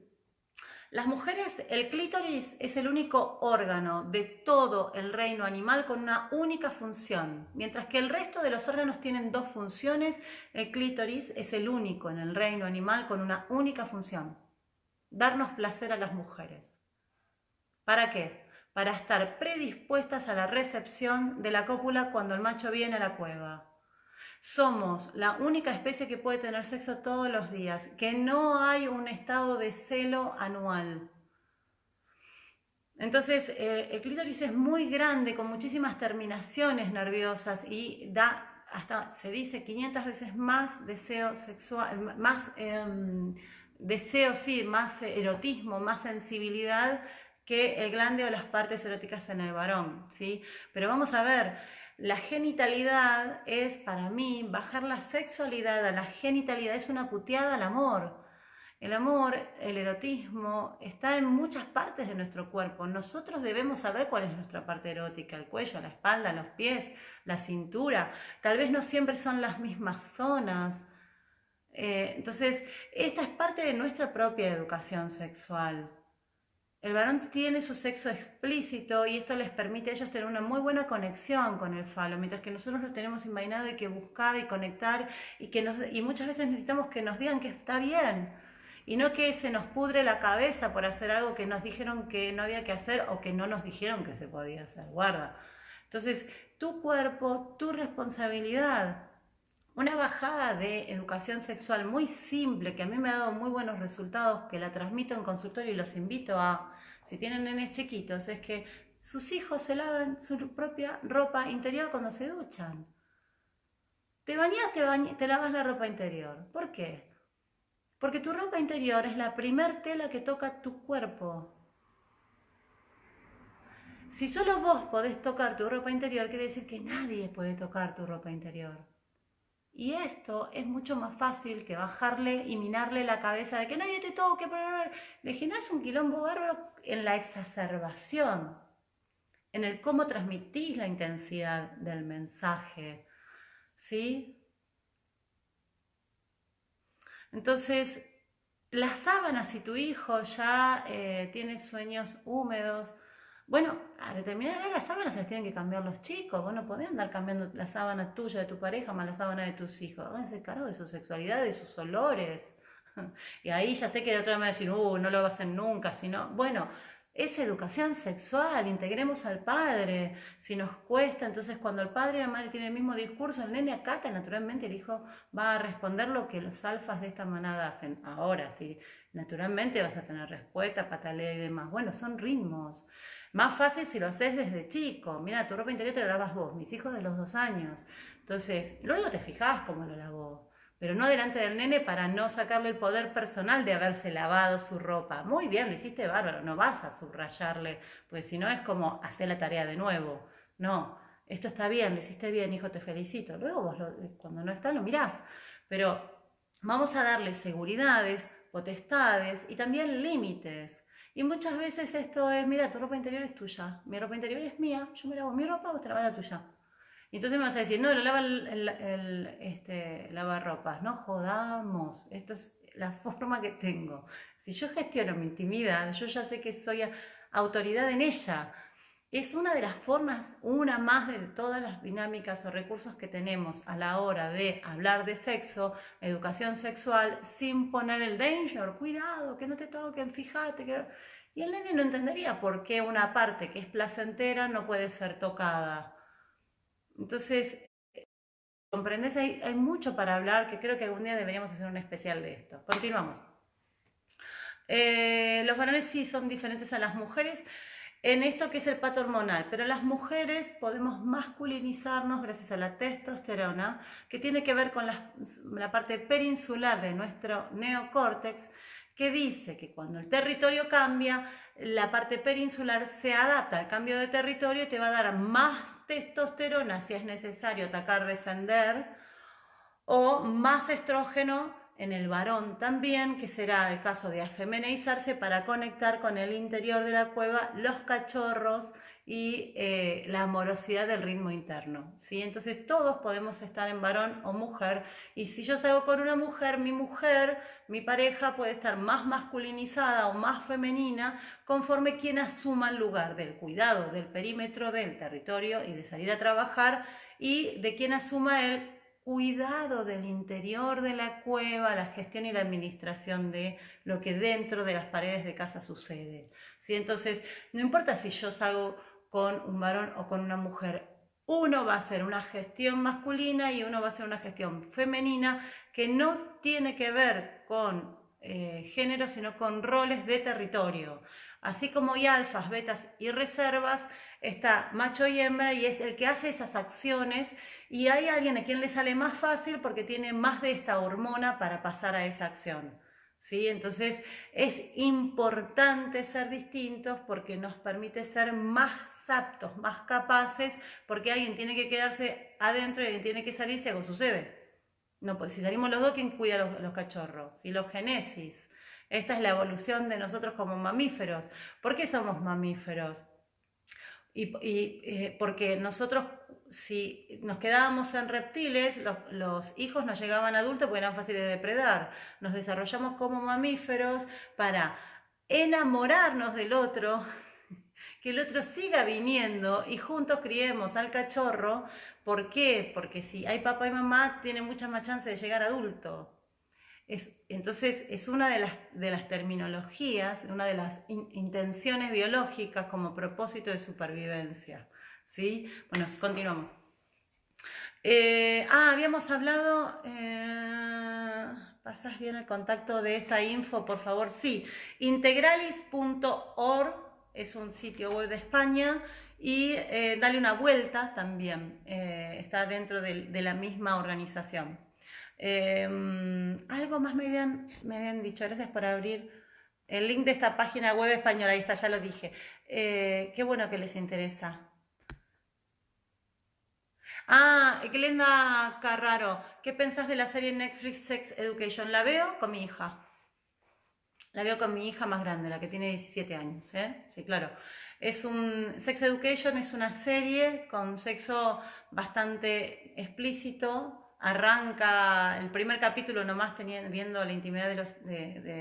las mujeres, el clítoris es el único órgano de todo el reino animal con una única función. Mientras que el resto de los órganos tienen dos funciones, el clítoris es el único en el reino animal con una única función darnos placer a las mujeres. ¿Para qué? Para estar predispuestas a la recepción de la cópula cuando el macho viene a la cueva. Somos la única especie que puede tener sexo todos los días, que no hay un estado de celo anual. Entonces, eh, el clítoris es muy grande, con muchísimas terminaciones nerviosas y da hasta, se dice, 500 veces más deseo sexual, más em, deseo, sí, más erotismo, más sensibilidad que el glande o las partes eróticas en el varón, ¿sí? Pero vamos a ver, la genitalidad es para mí bajar la sexualidad a la genitalidad, es una puteada al amor. El amor, el erotismo, está en muchas partes de nuestro cuerpo. Nosotros debemos saber cuál es nuestra parte erótica, el cuello, la espalda, los pies, la cintura. Tal vez no siempre son las mismas zonas. Eh, entonces, esta es parte de nuestra propia educación sexual. El varón tiene su sexo explícito y esto les permite a ellos tener una muy buena conexión con el falo, mientras que nosotros lo tenemos imaginado y que buscar y conectar y, que nos, y muchas veces necesitamos que nos digan que está bien y no que se nos pudre la cabeza por hacer algo que nos dijeron que no había que hacer o que no nos dijeron que se podía hacer. Guarda. Entonces, tu cuerpo, tu responsabilidad. Una bajada de educación sexual muy simple que a mí me ha dado muy buenos resultados, que la transmito en consultorio y los invito a, si tienen nenes chiquitos, es que sus hijos se lavan su propia ropa interior cuando se duchan. Te bañas, te, te lavas la ropa interior. ¿Por qué? Porque tu ropa interior es la primer tela que toca tu cuerpo. Si solo vos podés tocar tu ropa interior, quiere decir que nadie puede tocar tu ropa interior. Y esto es mucho más fácil que bajarle y minarle la cabeza de que nadie te toque. Le generas un quilombo bárbaro en la exacerbación, en el cómo transmitís la intensidad del mensaje. ¿Sí? Entonces, las sábanas, si tu hijo ya eh, tiene sueños húmedos, bueno, a determinada edad las sábanas se las tienen que cambiar los chicos. Vos no podés andar cambiando la sábana tuya de tu pareja más la sábana de tus hijos. Háganse cargo de su sexualidad, de sus olores. Y ahí ya sé que de otra manera decir, uh, no lo va a hacer nunca, sino, bueno, es educación sexual, integremos al padre. Si nos cuesta, entonces cuando el padre y la madre tienen el mismo discurso, el nene acata, naturalmente el hijo va a responder lo que los alfas de esta manada hacen. Ahora, sí, naturalmente vas a tener respuesta, patalea y demás. Bueno, son ritmos. Más fácil si lo haces desde chico. Mira, tu ropa interior te la lavas vos, mis hijos de los dos años. Entonces, luego te fijás cómo lo lavó, pero no delante del nene para no sacarle el poder personal de haberse lavado su ropa. Muy bien, lo hiciste bárbaro, no vas a subrayarle, pues si no es como hacer la tarea de nuevo. No, esto está bien, lo hiciste bien, hijo, te felicito. Luego vos cuando no está lo mirás. Pero vamos a darle seguridades, potestades y también límites. Y muchas veces esto es, mira, tu ropa interior es tuya, mi ropa interior es mía, yo me lavo mi ropa, vos te lavas la tuya. Y entonces me vas a decir, no, lo lava el, el, este, lavarropas, no jodamos, esto es la forma que tengo. Si yo gestiono mi intimidad, yo ya sé que soy autoridad en ella. Es una de las formas, una más de todas las dinámicas o recursos que tenemos a la hora de hablar de sexo, educación sexual, sin poner el danger, cuidado, que no te toquen, fíjate. Que... Y el nene no entendería por qué una parte que es placentera no puede ser tocada. Entonces, ¿comprendes? Hay, mucho para hablar que creo que algún día deberíamos hacer un especial de esto. Continuamos. Eh, los varones sí son diferentes a las mujeres en esto que es el pato hormonal, pero las mujeres podemos masculinizarnos gracias a la testosterona, que tiene que ver con la, parte peninsular de nuestro neocórtex, que dice que cuando el territorio cambia, la parte peninsular se adapta al cambio de territorio y te va a dar más testosterona si es necesario atacar, defender, o más estrógeno en el varón también, que será el caso de afemenizarse para conectar con el interior de la cueva los cachorros y eh, la amorosidad del ritmo interno. ¿sí? Entonces todos podemos estar en varón o mujer y si yo salgo con una mujer, mi mujer, mi pareja puede estar más masculinizada o más femenina conforme quien asuma el lugar del cuidado del perímetro del territorio y de salir a trabajar y de quien asuma el cuidado del interior de la cueva, la gestión y la administración de lo que dentro de las paredes de casa sucede. ¿sí? Entonces, no importa si yo salgo con un varón o con una mujer, uno va a hacer una gestión masculina y uno va a hacer una gestión femenina que no tiene que ver con eh, género, sino con roles de territorio. Así como hay alfas, betas y reservas, está macho y hembra y es el que hace esas acciones y hay alguien a quien le sale más fácil porque tiene más de esta hormona para pasar a esa acción. ¿sí? Entonces es importante ser distintos porque nos permite ser más aptos, más capaces, porque alguien tiene que quedarse adentro y alguien tiene que salir si algo sucede. No, pues si salimos los dos, ¿quién cuida los, los cachorros? Esta es la evolución de nosotros como mamíferos. ¿Por qué somos mamíferos? Y, eh, porque nosotros, si nos quedábamos en reptiles, los, hijos nos llegaban adultos porque eran fáciles de depredar. Nos desarrollamos como mamíferos para enamorarnos del otro, que el otro siga viniendo y juntos criemos al cachorro. ¿Por qué? Porque si hay papá y mamá, tiene mucha más chance de llegar adulto entonces es una de las, terminologías, una de las intenciones biológicas como propósito de supervivencia. ¿sí? Bueno, continuamos. Eh, ah, habíamos hablado, eh, ¿pasas bien el contacto de esta info, por favor? Sí, integralis.org es un sitio web de España y eh, dale una vuelta también, está dentro de la misma organización. Em, algo más me habían, me habían dicho, gracias por abrir el link de esta página web española, ahí está, ya lo dije. Eh, qué bueno que les interesa. Ah, Glenda Carraro, ¿qué pensás de la serie Netflix Sex Education? La veo con mi hija. La veo con mi hija más grande, la que tiene 17 años, ¿eh? Sí, claro. Es un Sex Education es una serie con sexo bastante explícito, arranca el primer capítulo nomás teniendo, viendo la intimidad de, los,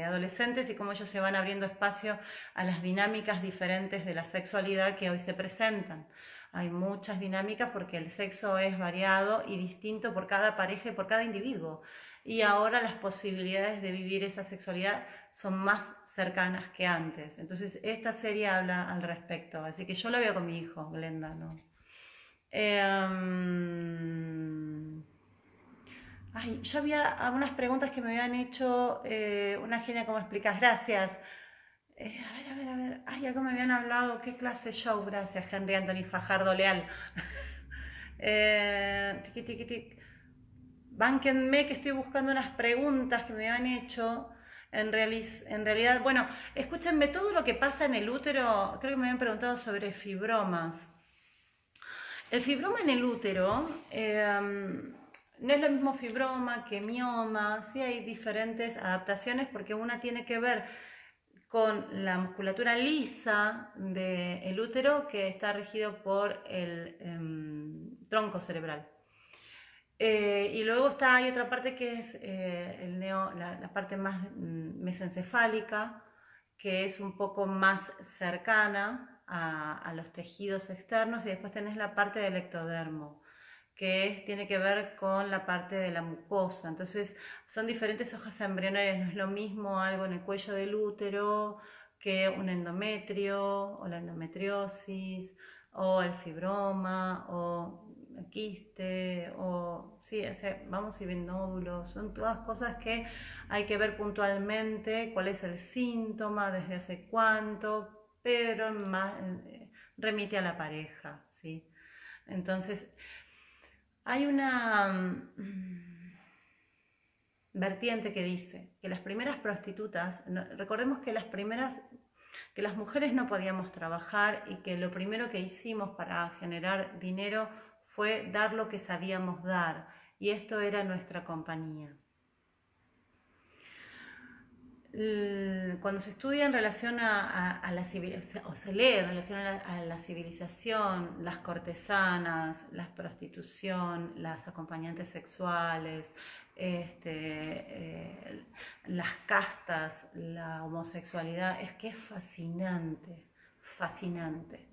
adolescentes y cómo ellos se van abriendo espacio a las dinámicas diferentes de la sexualidad que hoy se presentan. Hay muchas dinámicas porque el sexo es variado y distinto por cada pareja y por cada individuo. Y ahora las posibilidades de vivir esa sexualidad son más cercanas que antes. Entonces, esta serie habla al respecto. Así que yo la veo con mi hijo, Glenda, ¿no? Eh, Ay, yo había algunas preguntas que me habían hecho eh, una genia, ¿cómo explicas? Gracias. Eh, a ver, a ver, a ver. Ay, algo me habían hablado. ¿Qué clase show? Gracias, Henry Anthony Fajardo Leal. eh, tiqui, tiqui, tiqui. Bánquenme que estoy buscando unas preguntas que me habían hecho. En, en realidad, bueno, escúchenme todo lo que pasa en el útero. Creo que me habían preguntado sobre fibromas. El fibroma en el útero. Eh, no es lo mismo fibroma que mioma, sí hay diferentes adaptaciones porque una tiene que ver con la musculatura lisa del útero que está regido por el em, tronco cerebral. Eh, y luego está, hay otra parte que es eh, la, parte más mm, mesencefálica, que es un poco más cercana a, los tejidos externos y después tenés la parte del ectodermo que tiene que ver con la parte de la mucosa. Entonces, son diferentes hojas embrionarias, no es lo mismo algo en el cuello del útero que un endometrio o la endometriosis o el fibroma o el quiste o sí, vamos y ven nódulos, son todas cosas que hay que ver puntualmente cuál es el síntoma, desde hace cuánto, pero más remite a la pareja, ¿sí? Entonces, hay una mm, vertiente que dice que las primeras prostitutas, recordemos que las primeras que las mujeres no podíamos trabajar y que lo primero que hicimos para generar dinero fue dar lo que sabíamos dar y esto era nuestra compañía. Cuando se estudia en relación a, la civilización, o se lee en relación a la, civilización, las cortesanas, la prostitución, las acompañantes sexuales, este, eh, las castas, la homosexualidad, es que es fascinante, fascinante,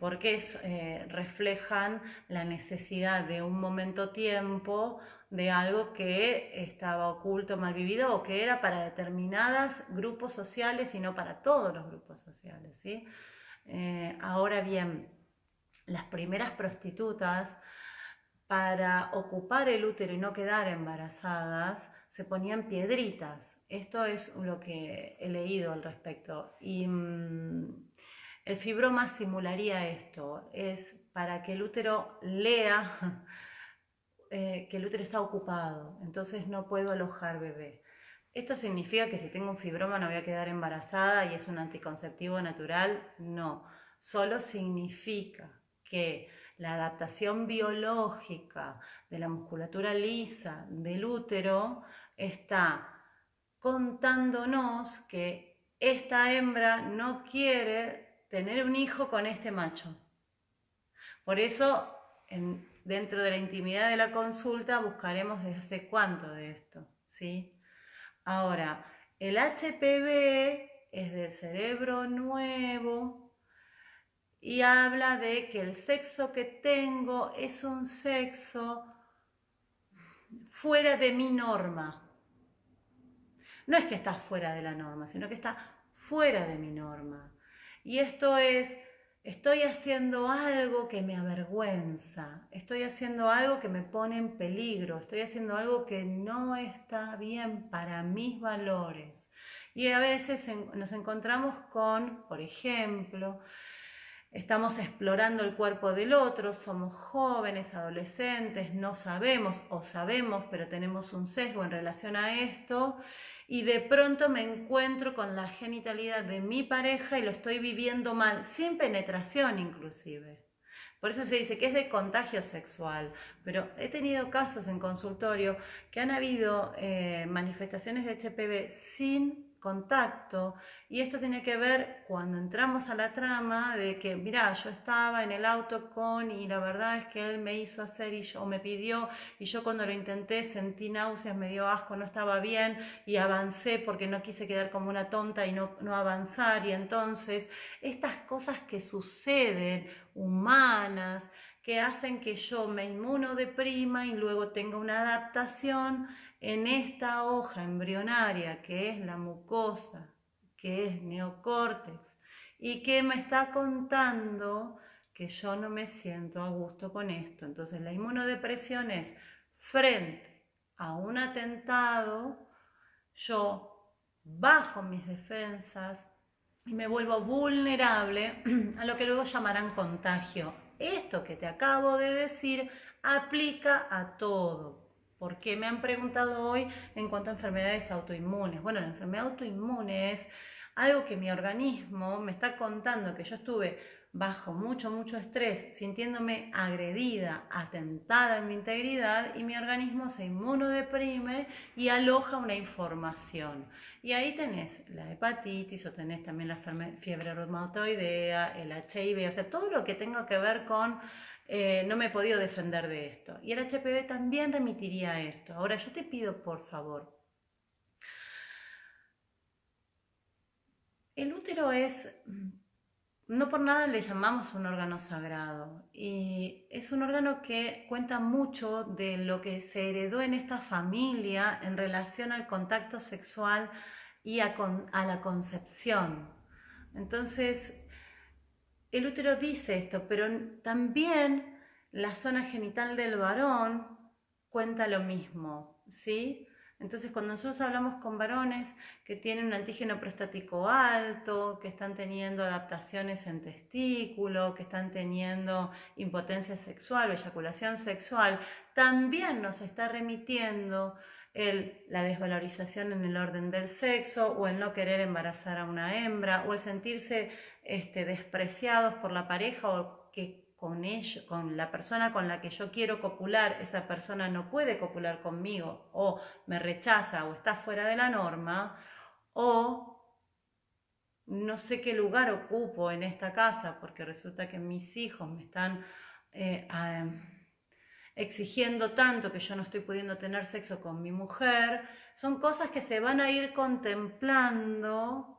porque eh, reflejan la necesidad de un momento tiempo de algo que estaba oculto, mal vivido o que era para determinados grupos sociales y no para todos los grupos sociales. ¿sí? Eh, ahora bien, las primeras prostitutas para ocupar el útero y no quedar embarazadas, se ponían piedritas. Esto es lo que he leído al respecto. Y mm, el fibroma simularía esto, es para que el útero lea eh, que el útero está ocupado, entonces no puedo alojar bebé. ¿Esto significa que si tengo un fibroma no voy a quedar embarazada y es un anticonceptivo natural? No, solo significa que la adaptación biológica de la musculatura lisa del útero está contándonos que esta hembra no quiere tener un hijo con este macho. Por eso, dentro de la intimidad de la consulta, buscaremos desde cuánto de esto. ¿sí? Ahora, el HPV es del cerebro nuevo, y habla de que el sexo que tengo es un sexo fuera de mi norma. No es que está fuera de la norma, sino que está fuera de mi norma. Y esto es, estoy haciendo algo que me avergüenza, estoy haciendo algo que me pone en peligro, estoy haciendo algo que no está bien para mis valores. Y a veces nos encontramos con, por ejemplo, Estamos explorando el cuerpo del otro, somos jóvenes, adolescentes, no sabemos o sabemos, pero tenemos un sesgo en relación a esto y de pronto me encuentro con la genitalidad de mi pareja y lo estoy viviendo mal, sin penetración inclusive. Por eso se dice que es de contagio sexual, pero he tenido casos en consultorio que han habido eh, manifestaciones de HPV sin contacto y esto tiene que ver cuando entramos a la trama de que, mira, yo estaba en el auto con y la verdad es que él me hizo hacer y yo, me pidió y yo cuando lo intenté sentí náuseas, me dio asco, no estaba bien y avancé porque no quise quedar como una tonta y no, no avanzar y entonces estas cosas que suceden humanas, que hacen que yo me inmunodeprima y luego tenga una adaptación en esta hoja embrionaria que es la mucosa, que es neocórtex, y que me está contando que yo no me siento a gusto con esto. Entonces la inmunodepresión es frente a un atentado, yo bajo mis defensas y me vuelvo vulnerable a lo que luego llamarán contagio. Esto que te acabo de decir aplica a todo, porque me han preguntado hoy en cuanto a enfermedades autoinmunes. Bueno, la enfermedad autoinmune es algo que mi organismo me está contando que yo estuve bajo mucho, mucho estrés, sintiéndome agredida, atentada en mi integridad y mi organismo se inmunodeprime y aloja una información. Y ahí tenés la hepatitis o tenés también la fiebre reumatoidea, el HIV, o sea, todo lo que tenga que ver con eh, no me he podido defender de esto. Y el HPV también remitiría a esto. Ahora yo te pido, por favor, el útero es no por nada le llamamos un órgano sagrado y es un órgano que cuenta mucho de lo que se heredó en esta familia en relación al contacto sexual y a, la concepción. Entonces, el útero dice esto, pero también la zona genital del varón cuenta lo mismo, ¿sí? Entonces, cuando nosotros hablamos con varones que tienen un antígeno prostático alto, que están teniendo adaptaciones en testículo, que están teniendo impotencia sexual o eyaculación sexual, también nos está remitiendo el, la desvalorización en el orden del sexo o el no querer embarazar a una hembra o el sentirse este, despreciados por la pareja o que con, ello, con la persona con la que yo quiero copular, esa persona no puede copular conmigo o me rechaza o está fuera de la norma, o no sé qué lugar ocupo en esta casa porque resulta que mis hijos me están eh, exigiendo tanto que yo no estoy pudiendo tener sexo con mi mujer, son cosas que se van a ir contemplando.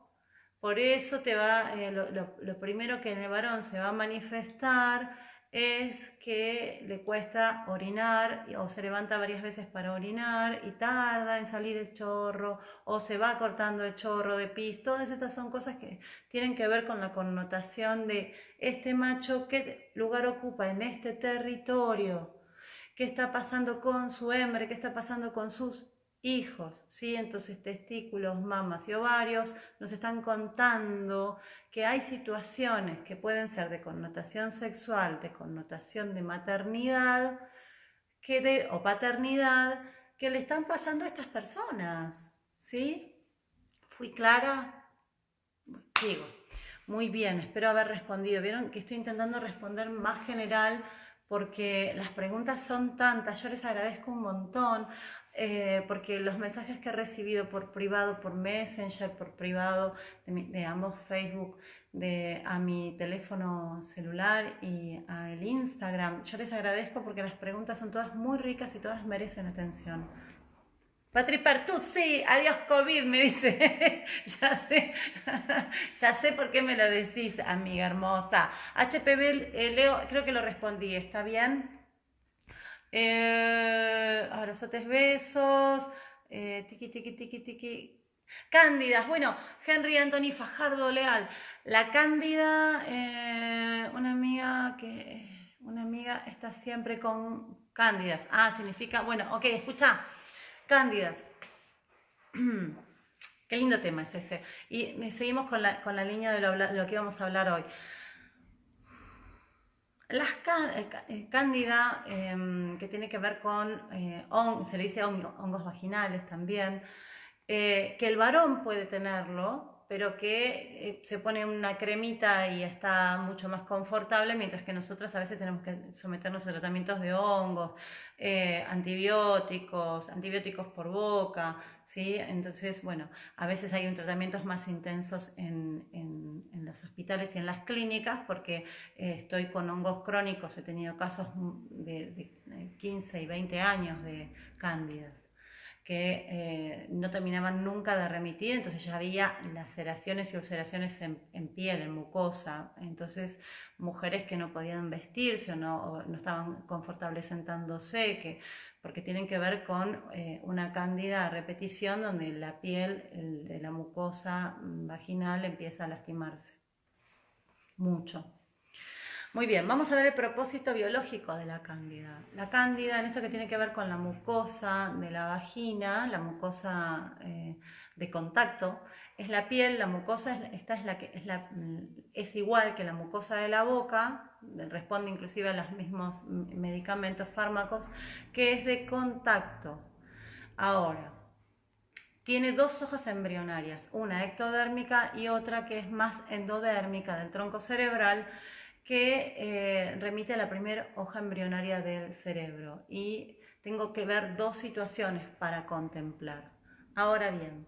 Por eso te va, eh, lo, primero que en el varón se va a manifestar es que le cuesta orinar o se levanta varias veces para orinar y tarda en salir el chorro o se va cortando el chorro de pis. Todas estas son cosas que tienen que ver con la connotación de este macho, qué lugar ocupa en este territorio, qué está pasando con su hembra, qué está pasando con sus hijos, ¿sí? Entonces testículos, mamas y ovarios nos están contando que hay situaciones que pueden ser de connotación sexual, de connotación de maternidad que de, o paternidad que le están pasando a estas personas, ¿sí? ¿Fui clara? Digo, muy bien, espero haber respondido. Vieron que estoy intentando responder más general porque las preguntas son tantas, yo les agradezco un montón. Eh, porque los mensajes que he recibido por privado, por Messenger, por privado, de, ambos Facebook, de, a mi teléfono celular y al Instagram, yo les agradezco porque las preguntas son todas muy ricas y todas merecen atención. Patri Pertuzzi, adiós COVID, me dice. ya sé, ya sé por qué me lo decís, amiga hermosa. HPV, eh, Leo, creo que lo respondí, ¿está bien? Eh, abrazotes, besos. Eh, tiki, tiki, tiki, tiki. Cándidas, bueno, Henry Anthony Fajardo Leal. La Cándida, eh, una amiga que. Una amiga está siempre con Cándidas. Ah, significa. Bueno, ok, escucha. Cándidas. Qué lindo tema es este. Y seguimos con la, con la línea de lo, que vamos a hablar hoy. Las eh, eh, cándida, em, que tiene que ver con, eh, se le dice hongos vaginales también, que el varón puede tenerlo, pero que se pone una cremita y está mucho más confortable, mientras que nosotras a veces tenemos que someternos a tratamientos de hongos, antibióticos, antibióticos por boca, ¿sí? Entonces, bueno, a veces hay un tratamientos más intensos en, los hospitales y en las clínicas porque eh, estoy con hongos crónicos, he tenido casos de, 15 y 20 años de cándidas que eh, no terminaban nunca de remitir, entonces ya había laceraciones y ulceraciones en, piel, en mucosa, entonces mujeres que no podían vestirse o no, o no estaban confortables sentándose, que porque tienen que ver con eh, una cándida repetición donde la piel de la mucosa vaginal empieza a lastimarse mucho. Muy bien, vamos a ver el propósito biológico de la cándida. La cándida, en esto que tiene que ver con la mucosa de la vagina, la mucosa eh, de contacto, es la piel, la mucosa esta es, la que, es, la, es igual que la mucosa de la boca, responde inclusive a los mismos medicamentos, fármacos, que es de contacto. Ahora, tiene dos hojas embrionarias, una ectodérmica y otra que es más endodérmica del tronco cerebral, que eh, remite a la primera hoja embrionaria del cerebro. Y tengo que ver dos situaciones para contemplar. Ahora bien,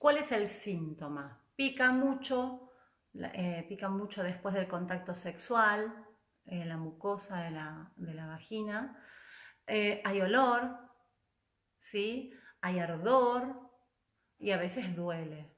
¿Cuál es el síntoma? Pica mucho, eh, pica mucho después del contacto sexual, eh, la mucosa de la, vagina. Eh, hay olor, ¿sí? hay ardor y a veces duele.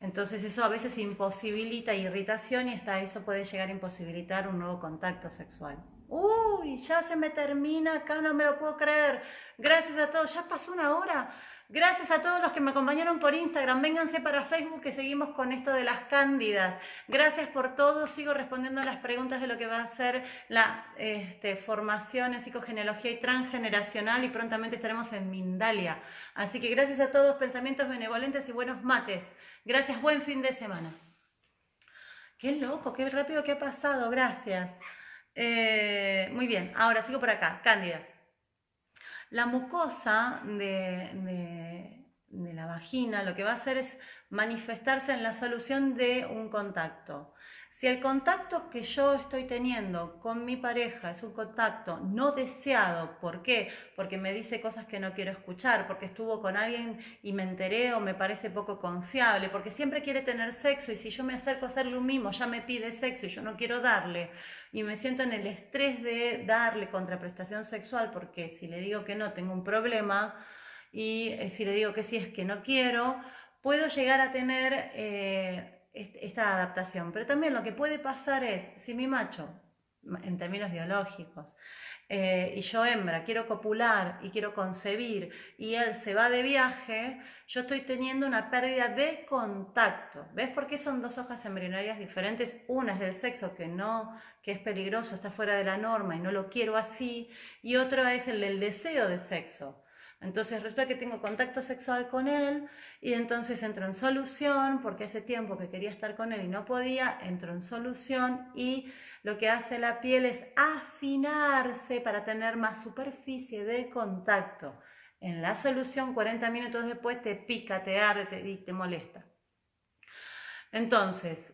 Entonces eso a veces imposibilita irritación y hasta eso puede llegar a imposibilitar un nuevo contacto sexual. Uy, ya se me termina acá, no me lo puedo creer. Gracias a todos, ya pasó una hora. Gracias a todos los que me acompañaron por Instagram. Vénganse para Facebook que seguimos con esto de las cándidas. Gracias por todo. Sigo respondiendo a las preguntas de lo que va a ser la este, formación en psicogenealogía y transgeneracional y prontamente estaremos en Mindalia. Así que gracias a todos, pensamientos benevolentes y buenos mates. Gracias, buen fin de semana. Qué loco, qué rápido que ha pasado. Gracias. Eh, muy bien, ahora sigo por acá. Cándidas. La mucosa de, la vagina lo que va a hacer es manifestarse en la solución de un contacto. Si el contacto que yo estoy teniendo con mi pareja es un contacto no deseado, ¿por qué? Porque me dice cosas que no quiero escuchar, porque estuvo con alguien y me enteré o me parece poco confiable, porque siempre quiere tener sexo y si yo me acerco a hacerle un mimo ya me pide sexo y yo no quiero darle y me siento en el estrés de darle contraprestación sexual porque si le digo que no tengo un problema y eh, si le digo que sí es que no quiero, puedo llegar a tener... Eh, esta adaptación. Pero también lo que puede pasar es, si mi macho, en términos biológicos, eh, y yo hembra, quiero copular y quiero concebir y él se va de viaje, yo estoy teniendo una pérdida de contacto. ¿Ves por qué son dos hojas embrionarias diferentes? Una es del sexo que no, que es peligroso, está fuera de la norma y no lo quiero así, y otra es el del deseo de sexo. Entonces resulta que tengo contacto sexual con él y entonces entro en solución, porque hace tiempo que quería estar con él y no podía, entro en solución y lo que hace la piel es afinarse para tener más superficie de contacto. En la solución, 40 minutos después, te pica, te arde y te molesta. Entonces,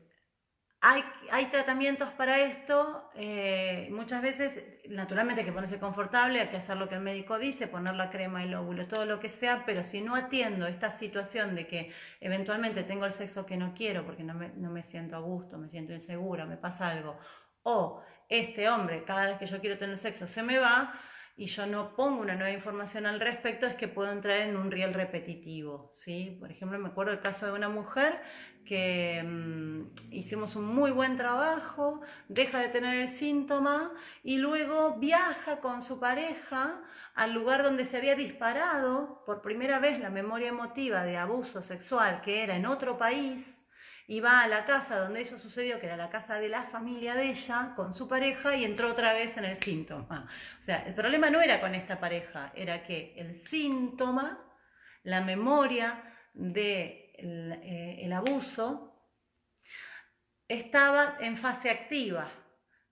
hay, tratamientos para esto, eh, muchas veces naturalmente hay que ponerse confortable, hay que hacer lo que el médico dice, poner la crema y el óvulo, todo lo que sea, pero si no atiendo esta situación de que eventualmente tengo el sexo que no quiero porque no me, no me siento a gusto, me siento insegura, me pasa algo, o este hombre cada vez que yo quiero tener sexo se me va, y yo no pongo una nueva información al respecto, es que puedo entrar en un riel repetitivo. ¿sí? Por ejemplo, me acuerdo el caso de una mujer que mm, hicimos un muy buen trabajo, deja de tener el síntoma y luego viaja con su pareja al lugar donde se había disparado por primera vez la memoria emotiva de abuso sexual, que era en otro país, y va a la casa donde eso sucedió, que era la casa de la familia de ella, con su pareja, y entró otra vez en el síntoma. O sea, el problema no era con esta pareja, era que el síntoma, la memoria de eh, el, abuso, estaba en fase activa,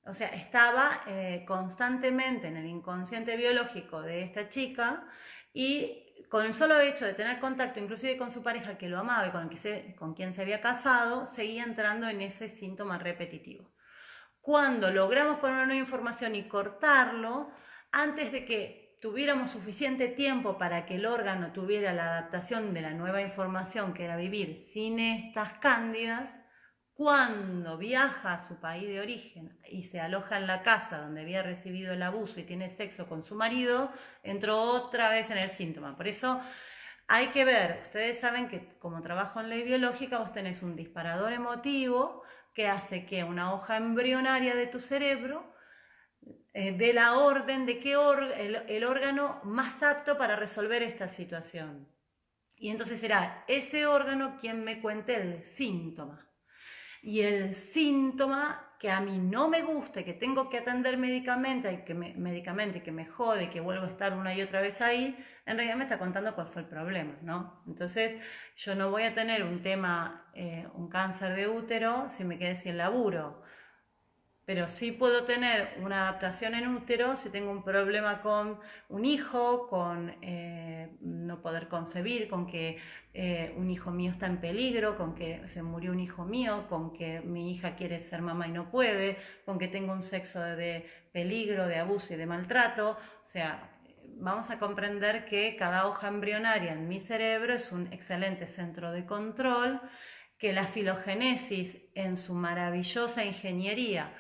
o sea, estaba eh, constantemente en el inconsciente biológico de esta chica y con el solo hecho de tener contacto inclusive con su pareja que lo amaba y con, quien se había casado, seguía entrando en ese síntoma repetitivo. Cuando logramos poner una nueva información y cortarlo, antes de que tuviéramos suficiente tiempo para que el órgano tuviera la adaptación de la nueva información que era vivir sin estas cándidas, cuando viaja a su país de origen y se aloja en la casa donde había recibido el abuso y tiene sexo con su marido, entró otra vez en el síntoma. Por eso hay que ver, ustedes saben que como trabajo en ley biológica, vos tenés un disparador emotivo que hace que una hoja embrionaria de tu cerebro de la orden de qué el, órgano más apto para resolver esta situación. Y entonces será ese órgano quien me cuente el síntoma. Y el síntoma que a mí no me gusta que tengo que atender médicamente y que me, médicamente que me jode, que vuelvo a estar una y otra vez ahí, en realidad me está contando cuál fue el problema, ¿no? Entonces yo no voy a tener un tema, eh, un cáncer de útero si me quedé sin laburo pero sí puedo tener una adaptación en útero si tengo un problema con un hijo, con eh, no poder concebir, con que eh, un hijo mío está en peligro, con que se murió un hijo mío, con que mi hija quiere ser mamá y no puede, con que tengo un sexo de peligro, de abuso y de maltrato. O sea, vamos a comprender que cada hoja embrionaria en mi cerebro es un excelente centro de control, que la filogenesis en su maravillosa ingeniería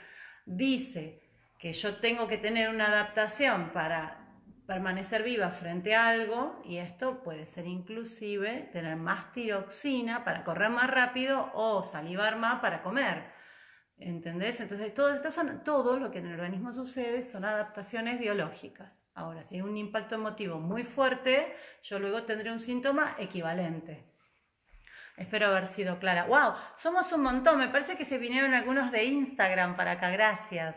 dice que yo tengo que tener una adaptación para permanecer viva frente a algo y esto puede ser inclusive tener más tiroxina para correr más rápido o salivar más para comer. ¿Entendés? Entonces, todo, son, todo lo que en el organismo sucede son adaptaciones biológicas. Ahora, si hay un impacto emotivo muy fuerte, yo luego tendré un síntoma equivalente. Espero haber sido clara. ¡Wow! Somos un montón. Me parece que se vinieron algunos de Instagram para acá. Gracias.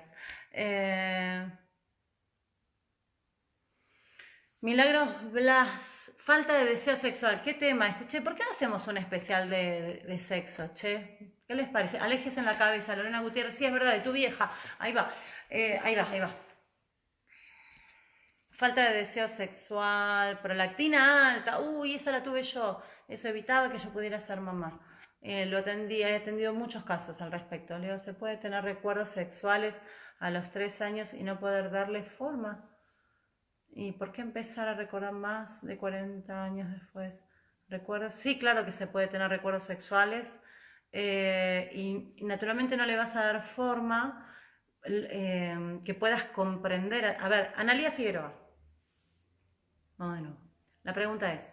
Eh... Milagros Blas, falta de deseo sexual. ¿Qué tema este? Che, ¿por qué no hacemos un especial de, sexo, che? ¿Qué les parece? Alejes en la cabeza, Lorena Gutiérrez. Sí, es verdad, de tu vieja. Ahí va, eh, ahí va, ahí va. Falta de deseo sexual, prolactina alta. Uy, esa la tuve yo. Eso evitaba que yo pudiera ser mamá. Eh, lo atendí, he atendido muchos casos al respecto. Leo, ¿se puede tener recuerdos sexuales a los tres años y no poder darle forma? ¿Y por qué empezar a recordar más de 40 años después? ¿Recuerdos? Sí, claro que se puede tener recuerdos sexuales eh, y, naturalmente no le vas a dar forma eh, que puedas comprender. A ver, Analia Figueroa. Bueno, la pregunta es,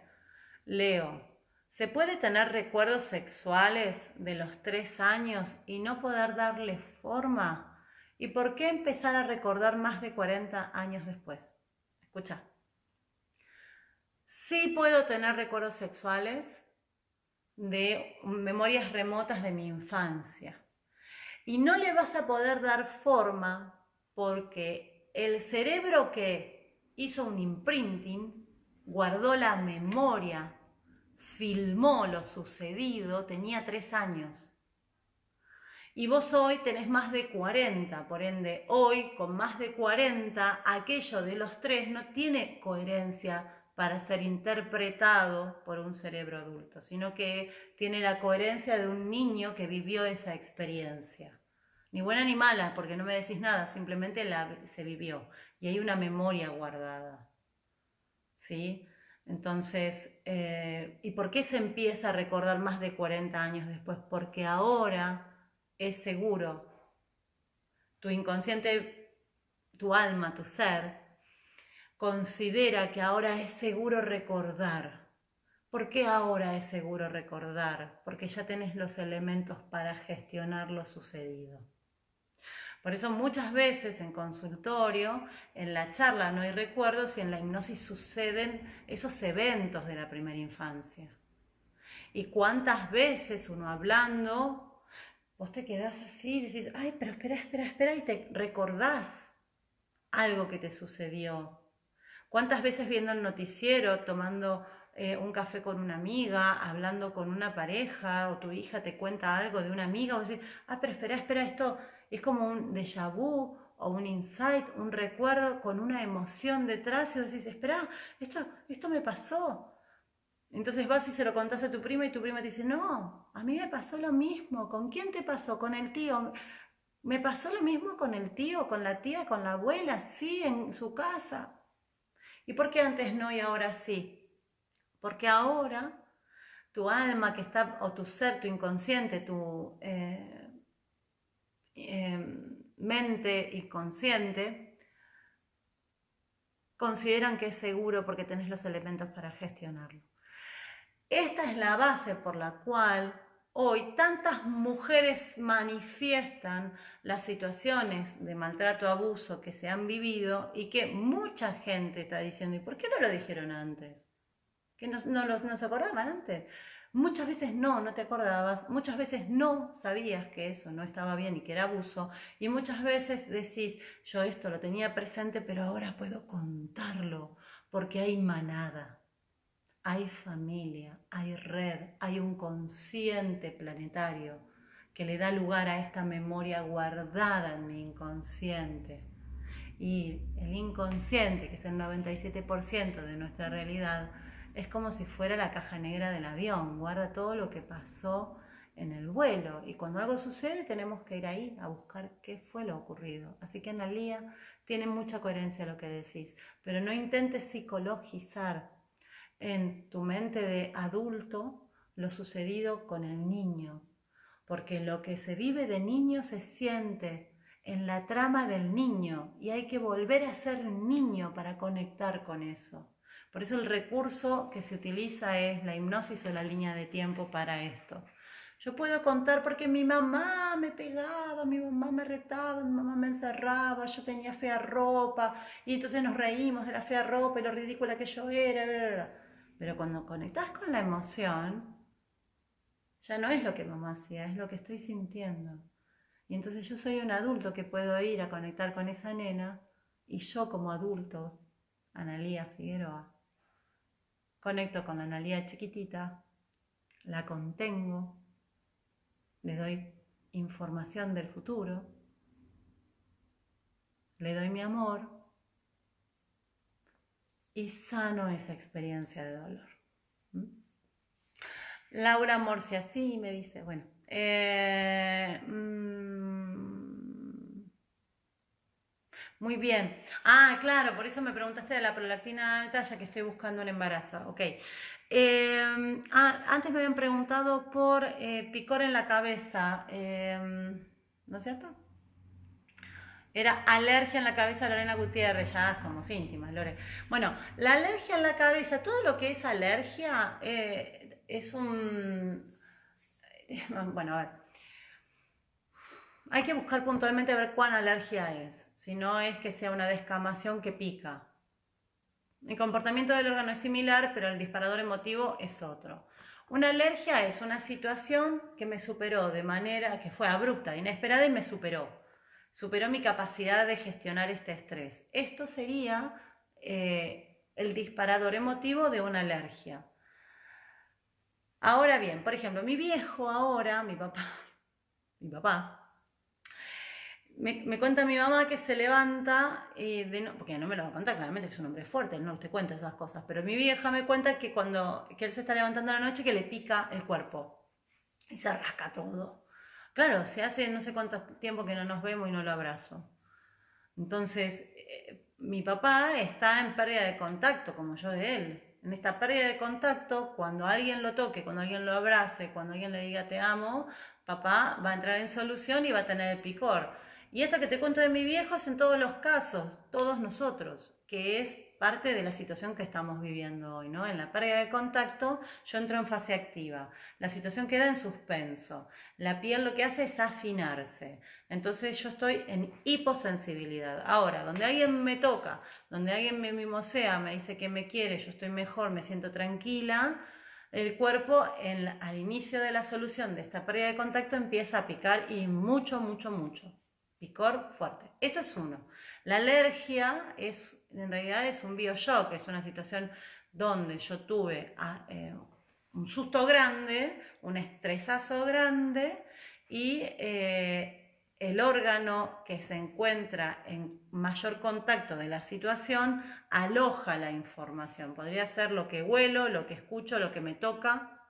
Leo, ¿se puede tener recuerdos sexuales de los tres años y no poder darle forma? ¿Y por qué empezar a recordar más de 40 años después? Escucha. Sí puedo tener recuerdos sexuales de memorias remotas de mi infancia. Y no le vas a poder dar forma porque el cerebro que hizo un imprinting, guardó la memoria, filmó lo sucedido, tenía tres años. Y vos hoy tenés más de 40, por ende, hoy con más de 40, aquello de los tres no tiene coherencia para ser interpretado por un cerebro adulto, sino que tiene la coherencia de un niño que vivió esa experiencia. Ni buena ni mala, porque no me decís nada, simplemente la, se vivió y hay una memoria guardada. ¿Sí? Entonces, eh, ¿y por qué se empieza a recordar más de 40 años después? Porque ahora es seguro. Tu inconsciente, tu alma, tu ser, considera que ahora es seguro recordar. ¿Por qué ahora es seguro recordar? Porque ya tenés los elementos para gestionar lo sucedido. Por eso muchas veces en consultorio, en la charla no hay recuerdos y en la hipnosis suceden esos eventos de la primera infancia. Y cuántas veces uno hablando vos te quedás así y decís, ay, pero espera, espera, espera, y te recordás algo que te sucedió. ¿Cuántas veces viendo el noticiero, tomando eh, un café con una amiga, hablando con una pareja, o tu hija te cuenta algo de una amiga, vos decís, ah, pero espera, espera, esto es como un déjà vu o un insight, un recuerdo con una emoción detrás, y vos decís, espera, esto, esto me pasó. Entonces vas y se lo contás a tu prima y tu prima te dice, no, a mí me pasó lo mismo. ¿Con quién te pasó? Con el tío. Me pasó lo mismo con el tío, con la tía, con la abuela, sí, en su casa. ¿Y por qué antes no y ahora sí? Porque ahora tu alma que está, o tu ser, tu inconsciente, tu eh, em, mente y consciente, consideran que es seguro porque tenés los elementos para gestionarlo. Esta es la base por la cual hoy tantas mujeres manifiestan las situaciones de maltrato, abuso que se han vivido y que mucha gente está diciendo, ¿y por qué no lo dijeron antes? Que no, no, se acordaban antes. Muchas veces no, no te acordabas, muchas veces no sabías que eso no estaba bien y que era abuso, y muchas veces decís, yo esto lo tenía presente, pero ahora puedo contarlo, porque hay manada hay familia, hay red, hay un consciente planetario que le da lugar a esta memoria guardada en mi inconsciente. Y el inconsciente, que es el 97% de nuestra realidad, es como si fuera la caja negra del avión, guarda todo lo que pasó en el vuelo. Y cuando algo sucede tenemos que ir ahí a buscar qué fue lo ocurrido. Así que Analía tiene mucha coherencia lo que decís, pero no intentes psicologizar en tu mente de adulto lo sucedido con el niño, porque lo que se vive de niño se siente en la trama del niño y hay que volver a ser niño para conectar con eso. Por eso el recurso que se utiliza es la hipnosis o la línea de tiempo para esto. Yo puedo contar porque mi mamá me pegaba, mi mamá me retaba, mi mamá me encerraba, yo tenía fea ropa y entonces nos reímos de la fea ropa y lo ridícula que yo era. Pero cuando conectas con la emoción, ya no es lo que mamá hacía, es lo que estoy sintiendo. Y entonces yo soy un adulto que puedo ir a conectar con esa nena y yo como adulto, Analía Figueroa, Conecto con la analía chiquitita, la contengo, le doy información del futuro, le doy mi amor y sano esa experiencia de dolor. ¿Mm? Laura Morcia, sí, me dice, bueno, eh, mm, muy bien. Ah, claro, por eso me preguntaste de la prolactina alta, ya que estoy buscando el embarazo. Ok. Em, ah, antes me habían preguntado por eh, picor en la cabeza, em, ¿no es cierto? Era alergia en la cabeza Lorena Gutiérrez, ya somos íntimas, Lore. Bueno, la alergia en la cabeza, todo lo que es alergia eh, es un... Bueno, a ver. Hay que buscar puntualmente a ver cuán alergia es si no es que sea una descamación que pica. El comportamiento del órgano es similar, pero el disparador emotivo es otro. Una alergia es una situación que me superó de manera que fue abrupta, inesperada y me superó. Superó mi capacidad de gestionar este estrés. Esto sería eh, el disparador emotivo de una alergia. Ahora bien, por ejemplo, mi viejo ahora, mi papá, mi papá, me, cuenta mi mamá que se levanta, porque no me lo va a contar, claramente es un hombre fuerte, no te cuenta esas cosas, pero mi vieja me cuenta que cuando que él se está levantando la noche que le pica el cuerpo y se rasca todo. Claro, se hace no sé cuánto tiempo que no nos vemos y no lo abrazo. Entonces, eh, mi papá está en pérdida de contacto, como yo de él. En esta pérdida de contacto, cuando alguien lo toque, cuando alguien lo abrace, cuando alguien le diga te amo, papá va a entrar en solución y va a tener el picor. Y esto que te cuento de mi viejo es en todos los casos, todos nosotros, que es parte de la situación que estamos viviendo hoy, ¿no? En la pérdida de contacto yo entro en fase activa, la situación queda en suspenso, la piel lo que hace es afinarse, entonces yo estoy en hiposensibilidad. Ahora, donde alguien me toca, donde alguien me mimosea, me dice que me quiere, yo estoy mejor, me siento tranquila, el cuerpo al inicio de la solución de esta pérdida de contacto empieza a picar y mucho, mucho, mucho. Picor fuerte. Esto es uno. La alergia es, en realidad es un bioshock, es una situación donde yo tuve ah, eh, un susto grande, un estresazo grande y eh, el órgano que se encuentra en mayor contacto de la situación aloja la información. Podría ser lo que huelo, lo que escucho, lo que me toca,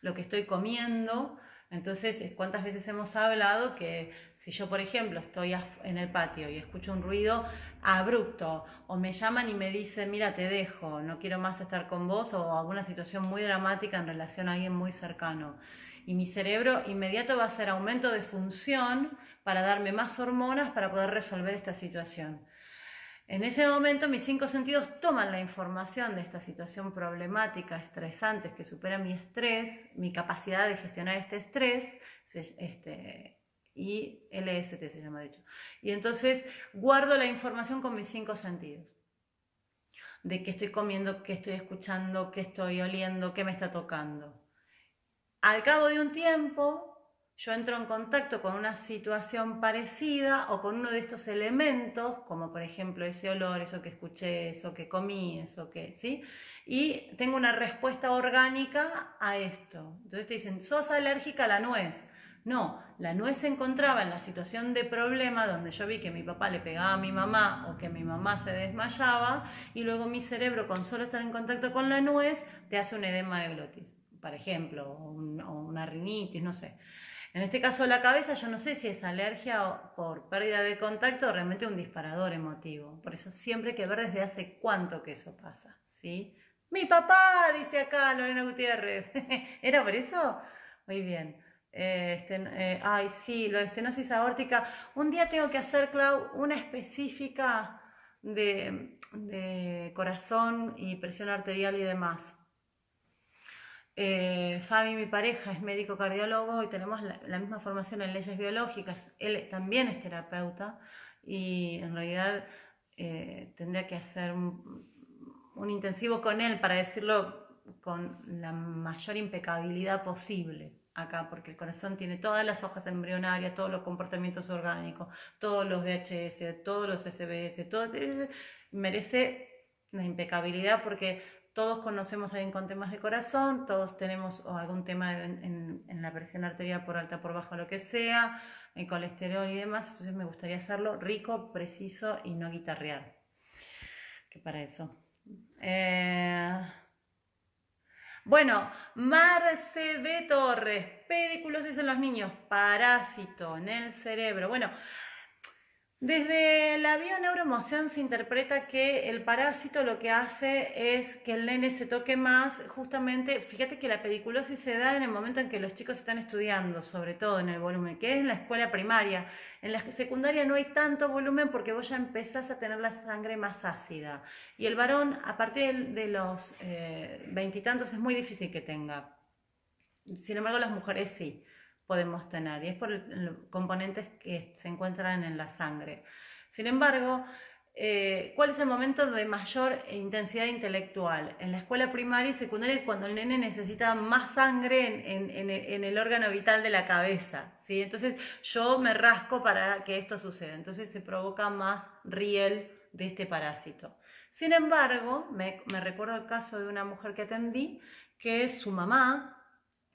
lo que estoy comiendo, entonces, ¿cuántas veces hemos hablado que si yo, por ejemplo, estoy en el patio y escucho un ruido abrupto o me llaman y me dicen, mira, te dejo, no quiero más estar con vos o alguna situación muy dramática en relación a alguien muy cercano. Y mi cerebro inmediato va a hacer aumento de función para darme más hormonas para poder resolver esta situación. En ese momento mis cinco sentidos toman la información de esta situación problemática, estresante, que supera mi estrés, mi capacidad de gestionar este estrés, este, y LST se llama de hecho. Y entonces guardo la información con mis cinco sentidos. De qué estoy comiendo, qué estoy escuchando, qué estoy oliendo, qué me está tocando. Al cabo de un tiempo, yo entro en contacto con una situación parecida o con uno de estos elementos, como por ejemplo ese olor, eso que escuché, eso que comí, eso que, ¿sí? Y tengo una respuesta orgánica a esto. Entonces te dicen, sos alérgica a la nuez. No, la nuez se encontraba en la situación de problema donde yo vi que mi papá le pegaba a mi mamá o que mi mamá se desmayaba y luego mi cerebro con solo estar en contacto con la nuez te hace un edema de glotis, por ejemplo, o, una rinitis, no sé. En este caso la cabeza, yo no sé si es alergia o por pérdida de contacto o realmente un disparador emotivo. Por eso siempre hay que ver desde hace cuánto que eso pasa. ¿sí? Mi papá, dice acá Lorena Gutiérrez. ¿Era por eso? Muy bien. este, ay, sí, lo de estenosis aórtica. Un día tengo que hacer, Clau, una específica de, corazón y presión arterial y demás. Eh, Fabi, mi pareja, es médico cardiólogo y tenemos la, misma formación en leyes biológicas. Él también es terapeuta y en realidad eh, tendría que hacer un, intensivo con él para decirlo con la mayor impecabilidad posible acá, porque el corazón tiene todas las hojas embrionarias, todos los comportamientos orgánicos, todos los DHS, todos los SBS, todo, merece la impecabilidad porque todos conocemos a alguien con temas de corazón, todos tenemos algún tema en, la presión arterial por alta, por baja, lo que sea, el colesterol y demás, entonces me gustaría hacerlo rico, preciso y no guitarrear. Que para eso. Eh, bueno, Marce B. Torres, pediculosis en los niños, parásito en el cerebro. Bueno, desde la bioneuroemoción se interpreta que el parásito lo que hace es que el nene se toque más, justamente, fíjate que la pediculosis se da en el momento en que los chicos están estudiando, sobre todo en el volumen, que es en la escuela primaria. En la secundaria no hay tanto volumen porque vos ya empezás a tener la sangre más ácida. Y el varón, a partir de los eh, veintitantos, es muy difícil que tenga. Sin embargo, las mujeres sí podemos tener y es por los componentes que se encuentran en la sangre. Sin embargo, eh, ¿cuál es el momento de mayor intensidad intelectual? En la escuela primaria y secundaria cuando el nene necesita más sangre en, el órgano vital de la cabeza. ¿sí? Entonces yo me rasco para que esto suceda. Entonces se provoca más riel de este parásito. Sin embargo, me, me recuerdo el caso de una mujer que atendí que su mamá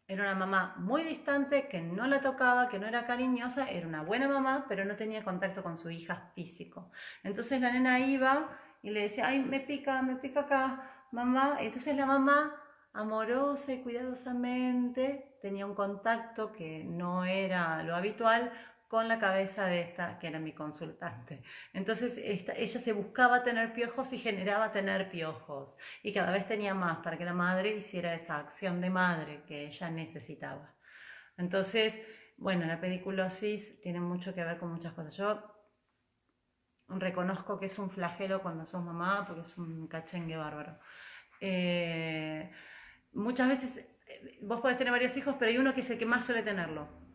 era una mamá muy distante, que no la tocaba, que no era cariñosa, era una buena mamá, pero no tenía contacto con su hija físico. Entonces la nena iba y le decía, ay, me pica, me pica acá, mamá. Entonces la mamá, amorosa y cuidadosamente, tenía un contacto que no era lo habitual, con la cabeza de esta, que era mi consultante. Entonces ella se buscaba tener piojos y generaba tener piojos. Y cada vez tenía más para que la madre hiciera esa acción de madre que ella necesitaba. Entonces, bueno, la pediculosis tiene mucho que ver con muchas cosas. Yo reconozco que es un flagelo cuando sos mamá porque es un cachengue bárbaro. Eh, muchas veces eh, vos podés tener varios hijos, pero hay uno que es el que más suele tenerlo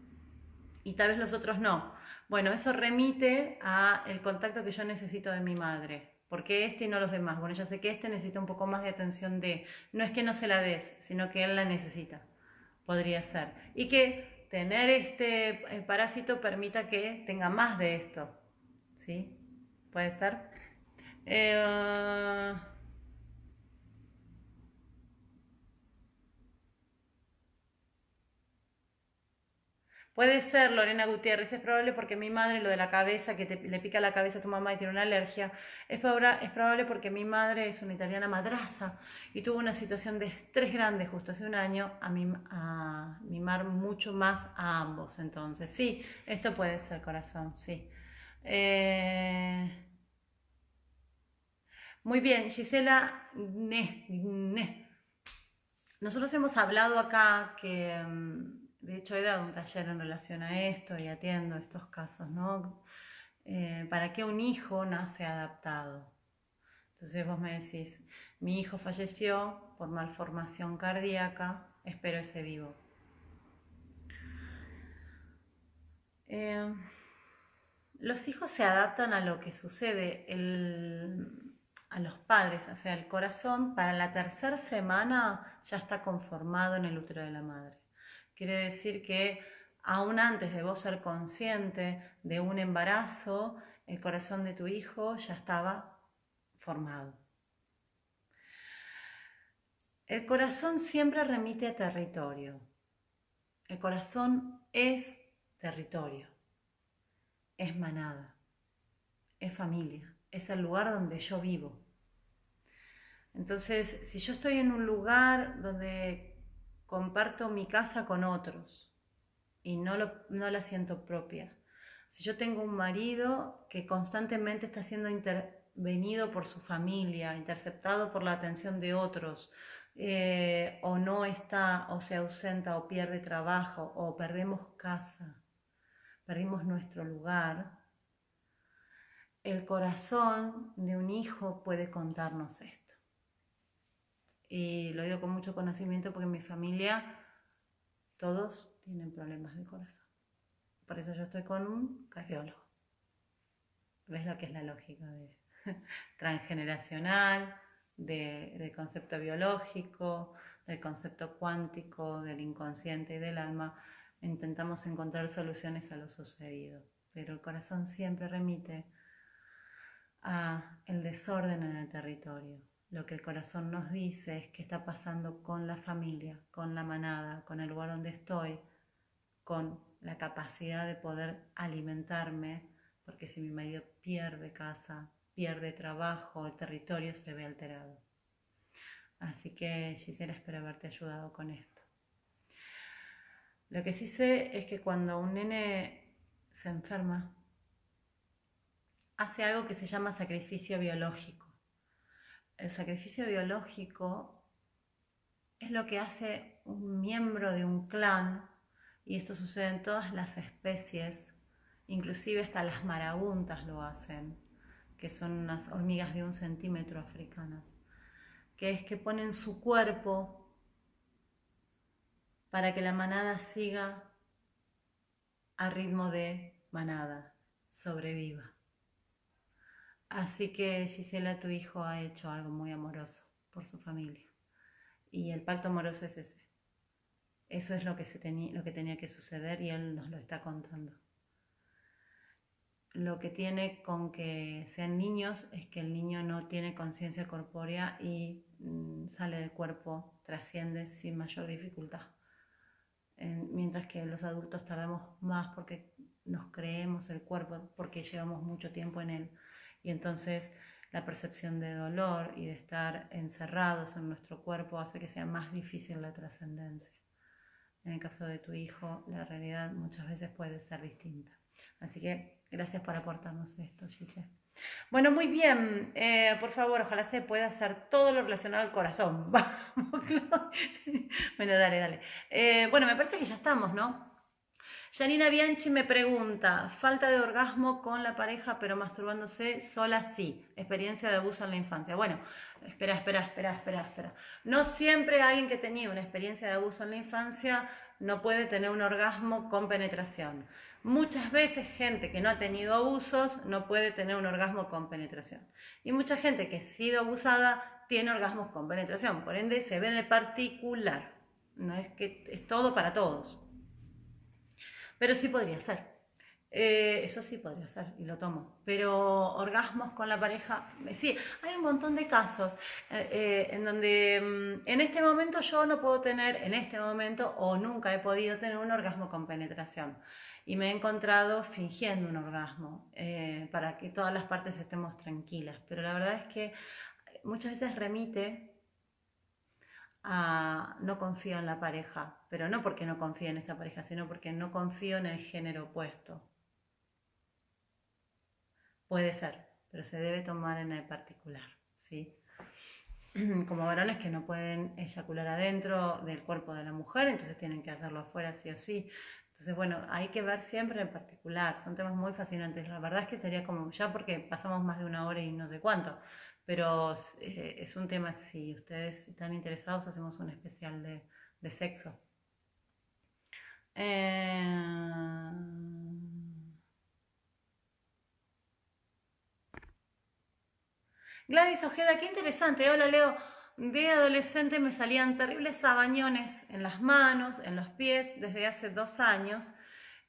y tal vez los otros no. Bueno, eso remite a el contacto que yo necesito de mi madre. porque este y no los demás? Bueno, ya sé que este necesita un poco más de atención de, no es que no se la des, sino que él la necesita. Podría ser. Y que tener este eh, parásito permita que tenga más de esto. ¿Sí? ¿Puede ser? Eh, Puede ser, Lorena Gutiérrez, es probable porque mi madre, lo de la cabeza, que le pica la cabeza a tu mamá y tiene una alergia, es, es probable porque mi madre es una italiana madraza y tuvo una situación de estrés grande justo hace un año a, mimar mucho más a ambos. Entonces, sí, esto puede ser corazón, sí. Eh, muy bien, Gisela, nosotros hemos hablado acá que mm, de hecho, he dado un taller en relación a esto y atiendo estos casos, ¿no? Eh, ¿Para qué un hijo nace adaptado? Entonces vos me decís, mi hijo falleció por malformación cardíaca, espero ese vivo. Eh, los hijos se adaptan a lo que sucede a los padres, o sea, el corazón para la tercera semana ya está conformado en el útero de la madre. Quiere decir que aún antes de vos ser consciente de un embarazo, el corazón de tu hijo ya estaba formado. El corazón siempre remite a territorio. El corazón es territorio, es manada, es familia, es el lugar donde yo vivo. Entonces, si yo estoy en un lugar donde comparto mi casa con otros y no, no la siento propia. Si yo tengo un marido que constantemente está siendo intervenido por su familia, interceptado por la atención de otros, eh, o no está o se ausenta o pierde trabajo o perdemos casa, perdimos nuestro lugar, el corazón de un hijo puede contarnos esto. Y lo digo con mucho conocimiento porque mi familia todos tienen problemas de corazón. Por eso yo estoy con un cardiólogo. ¿Ves lo que es la lógica transgeneracional, del concepto biológico, del concepto cuántico, del inconsciente y del alma? Intentamos encontrar soluciones a lo sucedido, pero el corazón siempre remite a el desorden en el territorio. Lo que el corazón nos dice es qué está pasando con la familia, con la manada, con el lugar donde estoy, con la capacidad de poder alimentarme, porque si mi marido pierde casa, pierde trabajo, el territorio se ve alterado. Así que Gisela, espero haberte ayudado con esto. Lo que sí sé es que cuando un nene se enferma, hace algo que se llama sacrificio biológico. El sacrificio biológico es lo que hace un miembro de un clan, y esto sucede en todas las especies, inclusive hasta las marabuntas lo hacen, que son unas hormigas de un centímetro africanas, que es que ponen su cuerpo para que la manada siga a ritmo de manada, sobreviva. Así que Gisela, tu hijo, ha hecho algo muy amoroso por su familia. Y el pacto amoroso es ese. Eso es lo que, se tenía, lo que tenía que suceder y él nos lo está contando. Lo que tiene con que sean niños es que el niño no tiene conciencia corpórea y mm, sale del cuerpo, trasciende sin mayor dificultad. mientras que los adultos tardamos más porque nos creemos el cuerpo, porque llevamos mucho tiempo en él y entonces la percepción de dolor y de estar encerrados en nuestro cuerpo hace que sea más difícil la trascendencia. En el caso de tu hijo, la realidad muchas veces puede ser distinta. Así que gracias por aportarnos esto, Giselle. Bueno, muy bien. Eh, por favor, ojalá se pueda hacer todo lo relacionado al corazón. Bueno, dale, dale. Eh, bueno, me parece que ya estamos, ¿no? Janina Bianchi me pregunta, falta de orgasmo con la pareja pero masturbándose sola sí, experiencia de abuso en la infancia. Bueno, espera, espera, espera, espera, espera. No siempre alguien que tenía una experiencia de abuso en la infancia no puede tener un orgasmo con penetración. Muchas veces gente que no ha tenido abusos no puede tener un orgasmo con penetración. Y mucha gente que ha sido abusada tiene orgasmos con penetración. Por ende, se ve en el particular. No es que es todo para todos. Pero sí podría ser. Eh, eso sí podría ser y lo tomo. Pero orgasmos con la pareja, eh, sí, hay un montón de casos eh, en donde mm, en este momento yo no puedo tener, en este momento o nunca he podido tener un orgasmo con penetración. Y me he encontrado fingiendo un orgasmo para que todas las partes estemos tranquilas. Pero la verdad es que muchas veces remite no confío en la pareja, pero no porque no confío en esta pareja, sino porque no confío en el género opuesto. Puede ser, pero se debe tomar en el particular, ¿sí? Como varones que no pueden eyacular adentro del cuerpo de la mujer, entonces tienen que hacerlo afuera sí o sí. Entonces, bueno, hay que ver siempre en particular, son temas muy fascinantes. La verdad es que sería como, ya porque pasamos más de una hora y no sé cuánto, pero eh, es un tema, si ustedes están interesados, hacemos un especial de, sexo. Eh, Gladys Ojeda, qué interesante. Hola Leo, de adolescente me salían terribles sabañones en las manos, en los pies, desde hace dos años.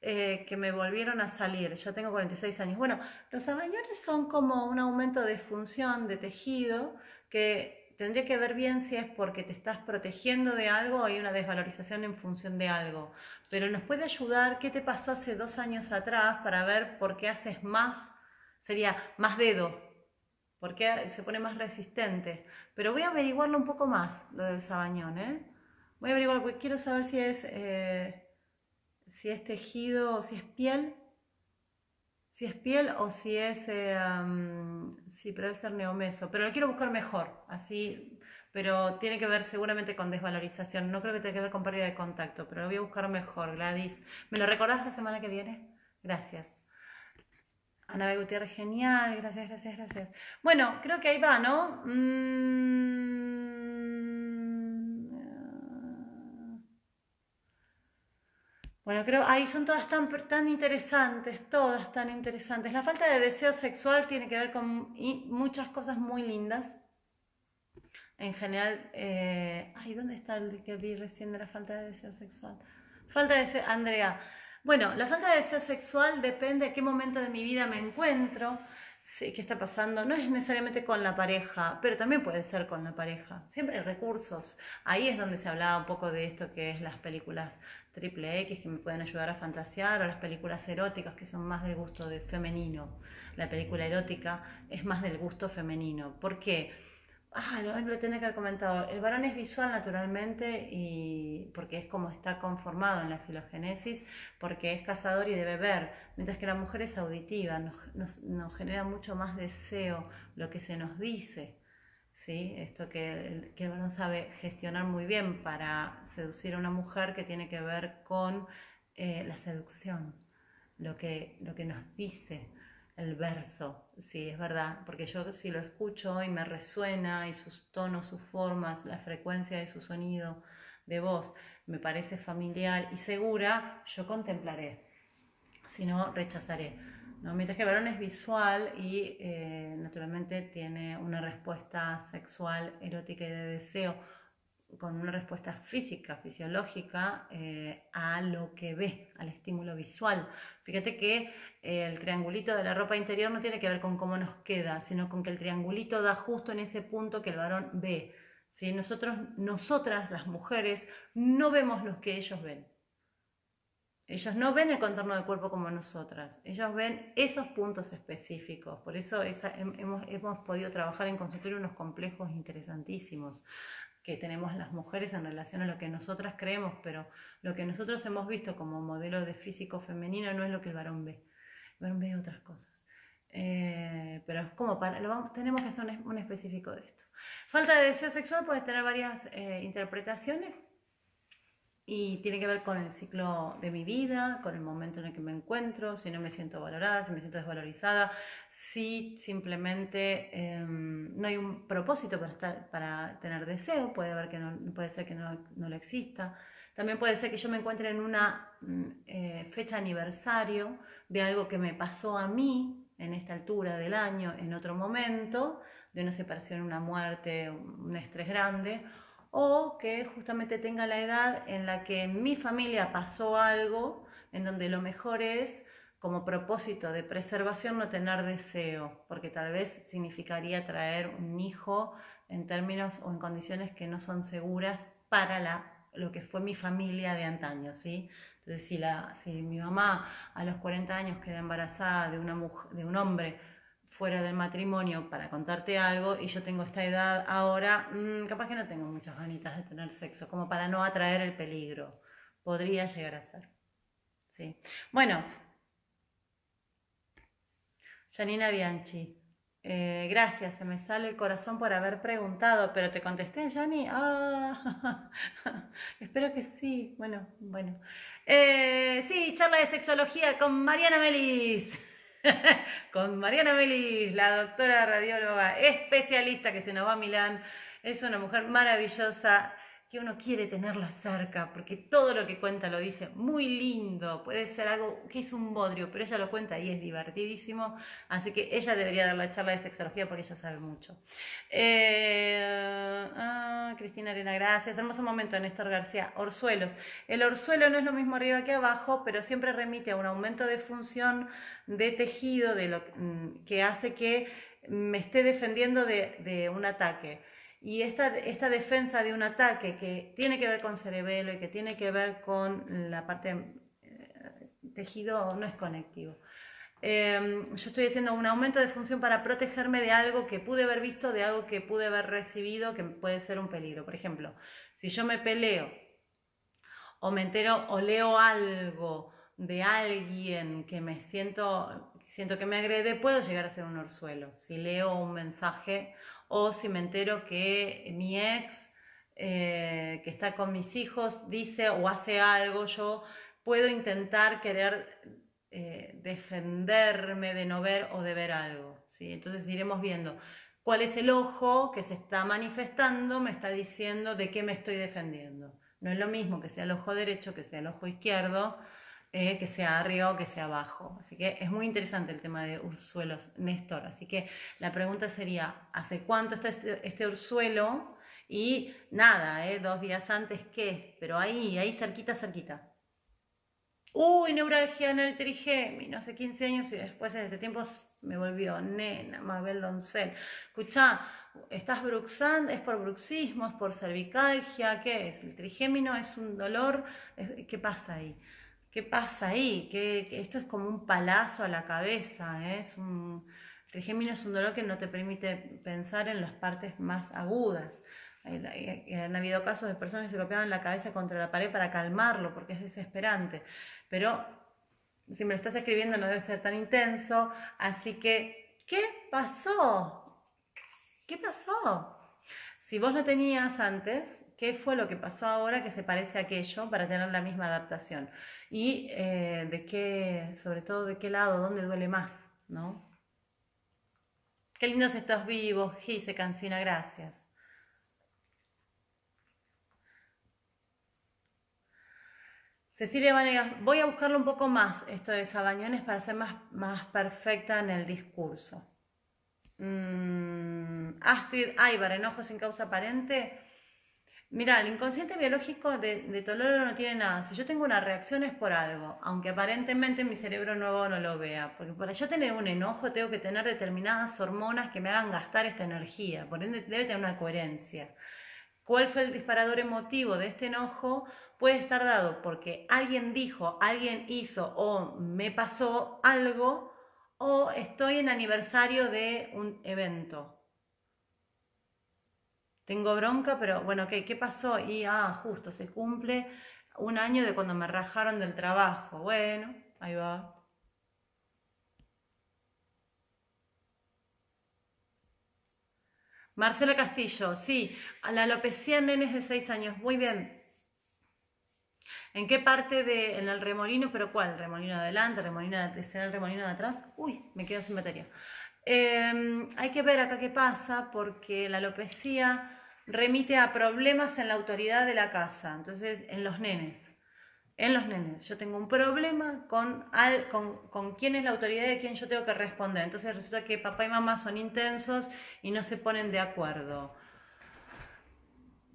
Eh, que me volvieron a salir. Yo tengo 46 años. Bueno, los abañones son como un aumento de función de tejido que tendría que ver bien si es porque te estás protegiendo de algo o hay una desvalorización en función de algo. Pero nos puede ayudar qué te pasó hace dos años atrás para ver por qué haces más, sería más dedo, por qué se pone más resistente. Pero voy a averiguarlo un poco más, lo del sabañón. ¿eh? Voy a averiguar, porque quiero saber si es... Eh, si es tejido o si es piel, si es piel o si es, eh, sí, pero debe ser neomeso, pero lo quiero buscar mejor, así pero tiene que ver seguramente con desvalorización. No creo que tenga que ver con pérdida de contacto, pero lo voy a buscar mejor, Gladys. ¿Me lo recordás la semana que viene? Gracias. Ana Gutiérrez, genial, gracias, gracias, gracias. Bueno, creo que ahí va, ¿no? Mm, Bueno, creo, ahí son todas tan, tan interesantes, todas tan interesantes. La falta de deseo sexual tiene que ver con muchas cosas muy lindas. En general, eh, ay, ¿dónde está el que vi recién de la falta de deseo sexual? Falta de deseo, Andrea. Bueno, la falta de deseo sexual depende de qué momento de mi vida me encuentro, qué está pasando. No es necesariamente con la pareja, pero también puede ser con la pareja. Siempre hay recursos. Ahí es donde se hablaba un poco de esto que es las películas triple X que me pueden ayudar a fantasear, o las películas eróticas que son más del gusto de femenino. La película erótica es más del gusto femenino. ¿Por qué? Ah, lo, lo tenía que haber comentado. El varón es visual naturalmente y porque es como está conformado en la filogenesis, porque es cazador y debe ver, mientras que la mujer es auditiva, nos, nos genera mucho más deseo lo que se nos dice. ¿sí? Esto que, que uno sabe gestionar muy bien para seducir a una mujer que tiene que ver con eh, la seducción, lo que, lo que nos dice el verso, sí, es verdad, porque yo si lo escucho y me resuena y sus tonos, sus formas, la frecuencia de su sonido de voz me parece familiar y segura, yo contemplaré, si no, rechazaré. Mientras que varón es visual y eh, naturalmente tiene una respuesta sexual, erótica y de deseo, con una respuesta física, fisiológica eh, a lo que ve, al estímulo visual. Fíjate que eh, el triangulito de la ropa interior no tiene que ver con cómo nos queda, sino con que el triangulito da justo en ese punto que el varón ve. ¿sí? Nosotros, nosotras, las mujeres, no vemos lo que ellos ven. Ellos no ven el contorno del cuerpo como nosotras, ellos ven esos puntos específicos. Por eso hemos, podido trabajar en consultorio unos complejos interesantísimos que tenemos las mujeres en relación a lo que nosotras creemos, pero lo que nosotros hemos visto como modelo de físico femenino no es lo que el varón ve. El varón ve otras cosas. Eh, pero es como para, lo tenemos que hacer un, específico de esto. Falta de deseo sexual puede tener varias eh, interpretaciones y tiene que ver con el ciclo de mi vida, con el momento en el que me encuentro, si no me siento valorada, si me siento desvalorizada, si simplemente em, no hay un propósito para, estar, para tener deseo, puede, ver que no, puede ser que no, no lo exista. También puede ser que yo me encuentre en una mm, eh, fecha aniversario de algo que me pasó a mí en esta altura del año, en otro momento, de una separación, una muerte, un estrés grande, o que justamente tenga la edad en la que mi familia pasó algo en donde lo mejor es como propósito de preservación no tener deseo, porque tal vez significaría traer un hijo en términos o en condiciones que no son seguras para la, lo que fue mi familia de antaño, ¿sí? Entonces, si, la, si mi mamá a los 40 años queda embarazada de, una mujer, de un hombre fuera del matrimonio para contarte algo y yo tengo esta edad ahora, mm, capaz que no tengo muchas ganitas de tener sexo, como para no atraer el peligro. Podría llegar a ser. Sí. Bueno, Janina Bianchi. Eh, gracias, se me sale el corazón por haber preguntado, pero te contesté, Jani. Ah, espero que sí. Bueno, bueno. Eh, sí, charla de sexología con Mariana Melis. con Mariana Melis, la doctora radióloga especialista que se nos va a Milán. Es una mujer maravillosa que uno quiere tenerla cerca, porque todo lo que cuenta lo dice muy lindo, puede ser algo que es un bodrio, pero ella lo cuenta y es divertidísimo, así que ella debería dar la charla de sexología porque ella sabe mucho. Eh, ah, Cristina Arena, gracias. Hermoso momento, Néstor García. Orzuelos. El orzuelo no es lo mismo arriba que abajo, pero siempre remite a un aumento de función de tejido de lo, mm, que hace que me esté defendiendo de, de un ataque. Y esta, esta defensa de un ataque que tiene que ver con cerebelo y que tiene que ver con la parte eh, tejido no es conectivo. Em, yo estoy haciendo un aumento de función para protegerme de algo que pude haber visto, de algo que pude haber recibido, que puede ser un peligro. Por ejemplo, si yo me peleo o me entero o leo algo de alguien que me siento, siento que me agrede, puedo llegar a ser un orzuelo. Si leo un mensaje o si me entero que mi ex eh, que está con mis hijos dice o hace algo, yo puedo intentar querer eh, defenderme de no ver o de ver algo. ¿sí? Entonces iremos viendo cuál es el ojo que se está manifestando, me está diciendo de qué me estoy defendiendo. No es lo mismo que sea el ojo derecho, que sea el ojo izquierdo, eh, que sea arriba o que sea abajo. Así que es muy interesante el tema de ursuelos, Néstor. Así que la pregunta sería, ¿hace cuánto está este, este ursuelo? Y nada, ¿eh? dos días antes, ¿qué? Pero ahí, ahí cerquita, cerquita. Uy, neuralgia en el trigémino, hace 15 años y después de este tiempo me volvió nena, Mabel Doncel. Escuchá, estás bruxando, es por bruxismo, es por cervicalgia, ¿qué es? El trigémino es un dolor, ¿qué pasa ahí? ¿Qué pasa ahí? Que, esto es como un palazo a la cabeza, ¿eh? es un, el trigémino es un dolor que no te permite pensar en las partes más agudas. Han habido casos de personas que se golpeaban la cabeza contra la pared para calmarlo, porque es desesperante. Pero si me lo estás escribiendo no debe ser tan intenso. Así que, ¿qué pasó? ¿Qué pasó? Si vos no tenías antes, ¿qué fue lo que pasó ahora que se parece a aquello para tener la misma adaptación? Y eh, de qué, sobre todo, de qué lado, dónde duele más, ¿no? Qué lindos estos vivos, Gise Cancina, gracias. Cecilia Vanegas, voy a buscarlo un poco más, esto de Sabañones, para ser más, más perfecta en el discurso. Mm, Astrid Aybar, enojo sin causa aparente. Mira, el inconsciente biológico de, de Tololo no tiene nada. Si yo tengo una reacción es por algo, aunque aparentemente mi cerebro nuevo no lo vea. Porque para yo tener un enojo tengo que tener determinadas hormonas que me hagan gastar esta energía. Por ende, debe tener una coherencia. ¿Cuál fue el disparador emotivo de este enojo? puede estar dado porque alguien dijo, alguien hizo o me pasó algo o estoy en aniversario de un evento. Tengo bronca, pero bueno, ¿qué, ¿qué pasó? Y, ah, justo, se cumple un año de cuando me rajaron del trabajo. Bueno, ahí va. Marcela Castillo, sí, a la alopecia en nenes de 6 años, muy bien. ¿En qué parte de, en el remolino, pero cuál? ¿Remolino de adelante? ¿Remolino de, ¿Será el remolino de atrás? Uy, me quedo sin batería. Em, hay que ver acá qué pasa porque la alopecia remite a problemas en la autoridad de la casa, entonces en los nenes. En los nenes, yo tengo un problema con, con, con quién es la autoridad de quién yo tengo que responder. Entonces resulta que papá y mamá son intensos y no se ponen de acuerdo.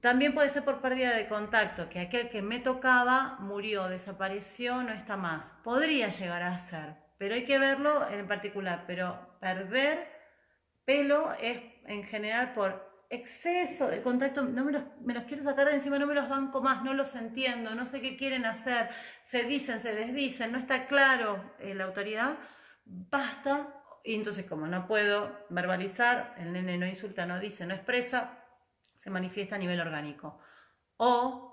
También puede ser por pérdida de contacto, que aquel que me tocaba murió, desapareció, no está más. Podría llegar a ser, pero hay que verlo en particular. Pero perder pelo es en general por exceso de contacto, no me los, quiero sacar de encima, no me los banco más, no los entiendo, no sé qué quieren hacer, se dicen, se desdicen, no está claro eh, la autoridad, basta. Y entonces como no puedo verbalizar, el nene no insulta, no dice, no expresa, se manifiesta a nivel orgánico. O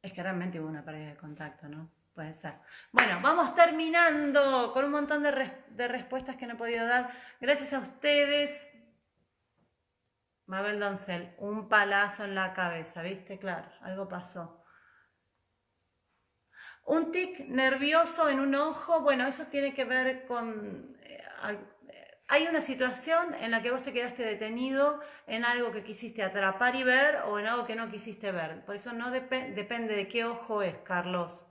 es que realmente hubo una pared de contacto, ¿no? Puede ser. Bueno, vamos terminando con un montón de, respuestas que no he podido dar. Gracias a ustedes. Mabel Doncel, un palazo en la cabeza, ¿viste? Claro, algo pasó. Un tic nervioso en un ojo, bueno, eso tiene que ver con eh, hay una situación en la que vos te quedaste detenido en algo que quisiste atrapar y ver o en algo que no quisiste ver. Por eso no depende de qué ojo es, Carlos.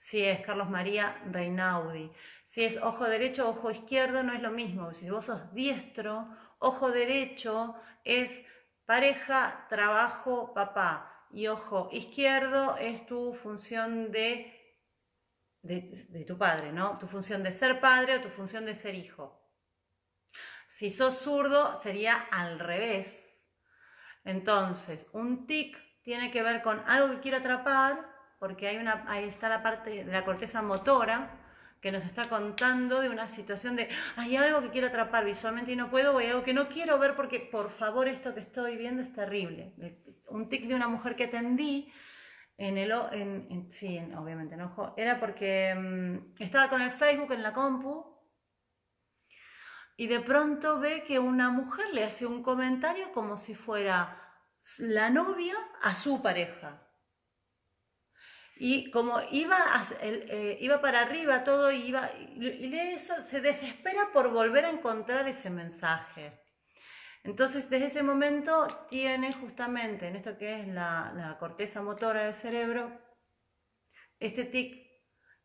Si es Carlos María Reinaudi. Si es ojo derecho ojo izquierdo, no es lo mismo. Si vos sos diestro, ojo derecho es pareja, trabajo, papá. Y ojo izquierdo es tu función de, de, de tu padre, ¿no? Tu función de ser padre o tu función de ser hijo. Si sos zurdo, sería al revés. Entonces, un tic tiene que ver con algo que quiero atrapar, porque hay una, ahí está la parte de la corteza motora que nos está contando de una situación de hay algo que quiero atrapar visualmente y no puedo, o hay algo que no quiero ver porque por favor esto que estoy viendo es terrible. Un tic de una mujer que atendí en el en, sí, obviamente enojo, era porque mm, estaba con el Facebook en la compu y de pronto ve que una mujer le hace un comentario como si fuera la novia a su pareja. Y como iba, eh, iba para arriba todo, iba, y eso se desespera por volver a encontrar ese mensaje. Entonces, desde ese momento tiene justamente en esto que es la, la corteza motora del cerebro, este tic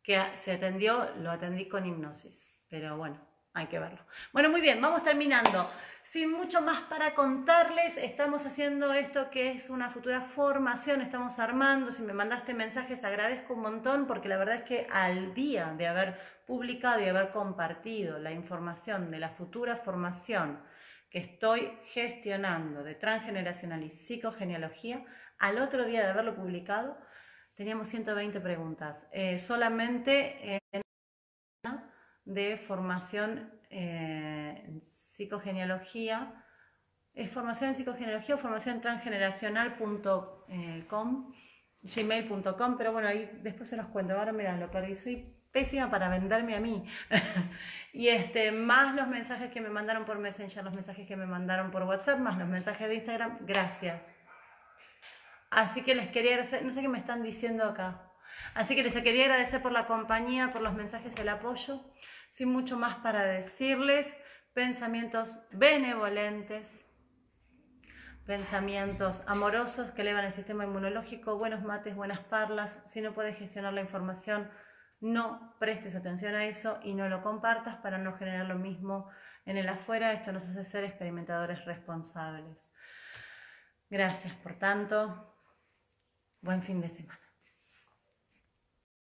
que se atendió, lo atendí con hipnosis. Pero bueno, hay que verlo. Bueno, muy bien, vamos terminando. Sin mucho más para contarles, estamos haciendo esto que es una futura formación, estamos armando. Si me mandaste mensajes, agradezco un montón porque la verdad es que al día de haber publicado y haber compartido la información de la futura formación que estoy gestionando de transgeneracional y psicogenealogía, al otro día de haberlo publicado, teníamos 120 preguntas. Eh, solamente en de formación eh, psicogenealogía. Es formación en psicogenealogía o formación transgeneracional.com, gmail.com, pero bueno, ahí después se los cuento. Ahora mira, lo perdí, soy pésima para venderme a mí. y este, más los mensajes que me mandaron por Messenger, los mensajes que me mandaron por WhatsApp, más los mensajes de Instagram, gracias. Así que les quería agradecer, no sé qué me están diciendo acá. Así que les quería agradecer por la compañía, por los mensajes, el apoyo sin mucho más para decirles, pensamientos benevolentes, pensamientos amorosos que elevan el sistema inmunológico, buenos mates, buenas parlas. Si no puedes gestionar la información, no prestes atención a eso y no lo compartas para no generar lo mismo en el afuera. Esto nos hace ser experimentadores responsables. Gracias, por tanto. Buen fin de semana.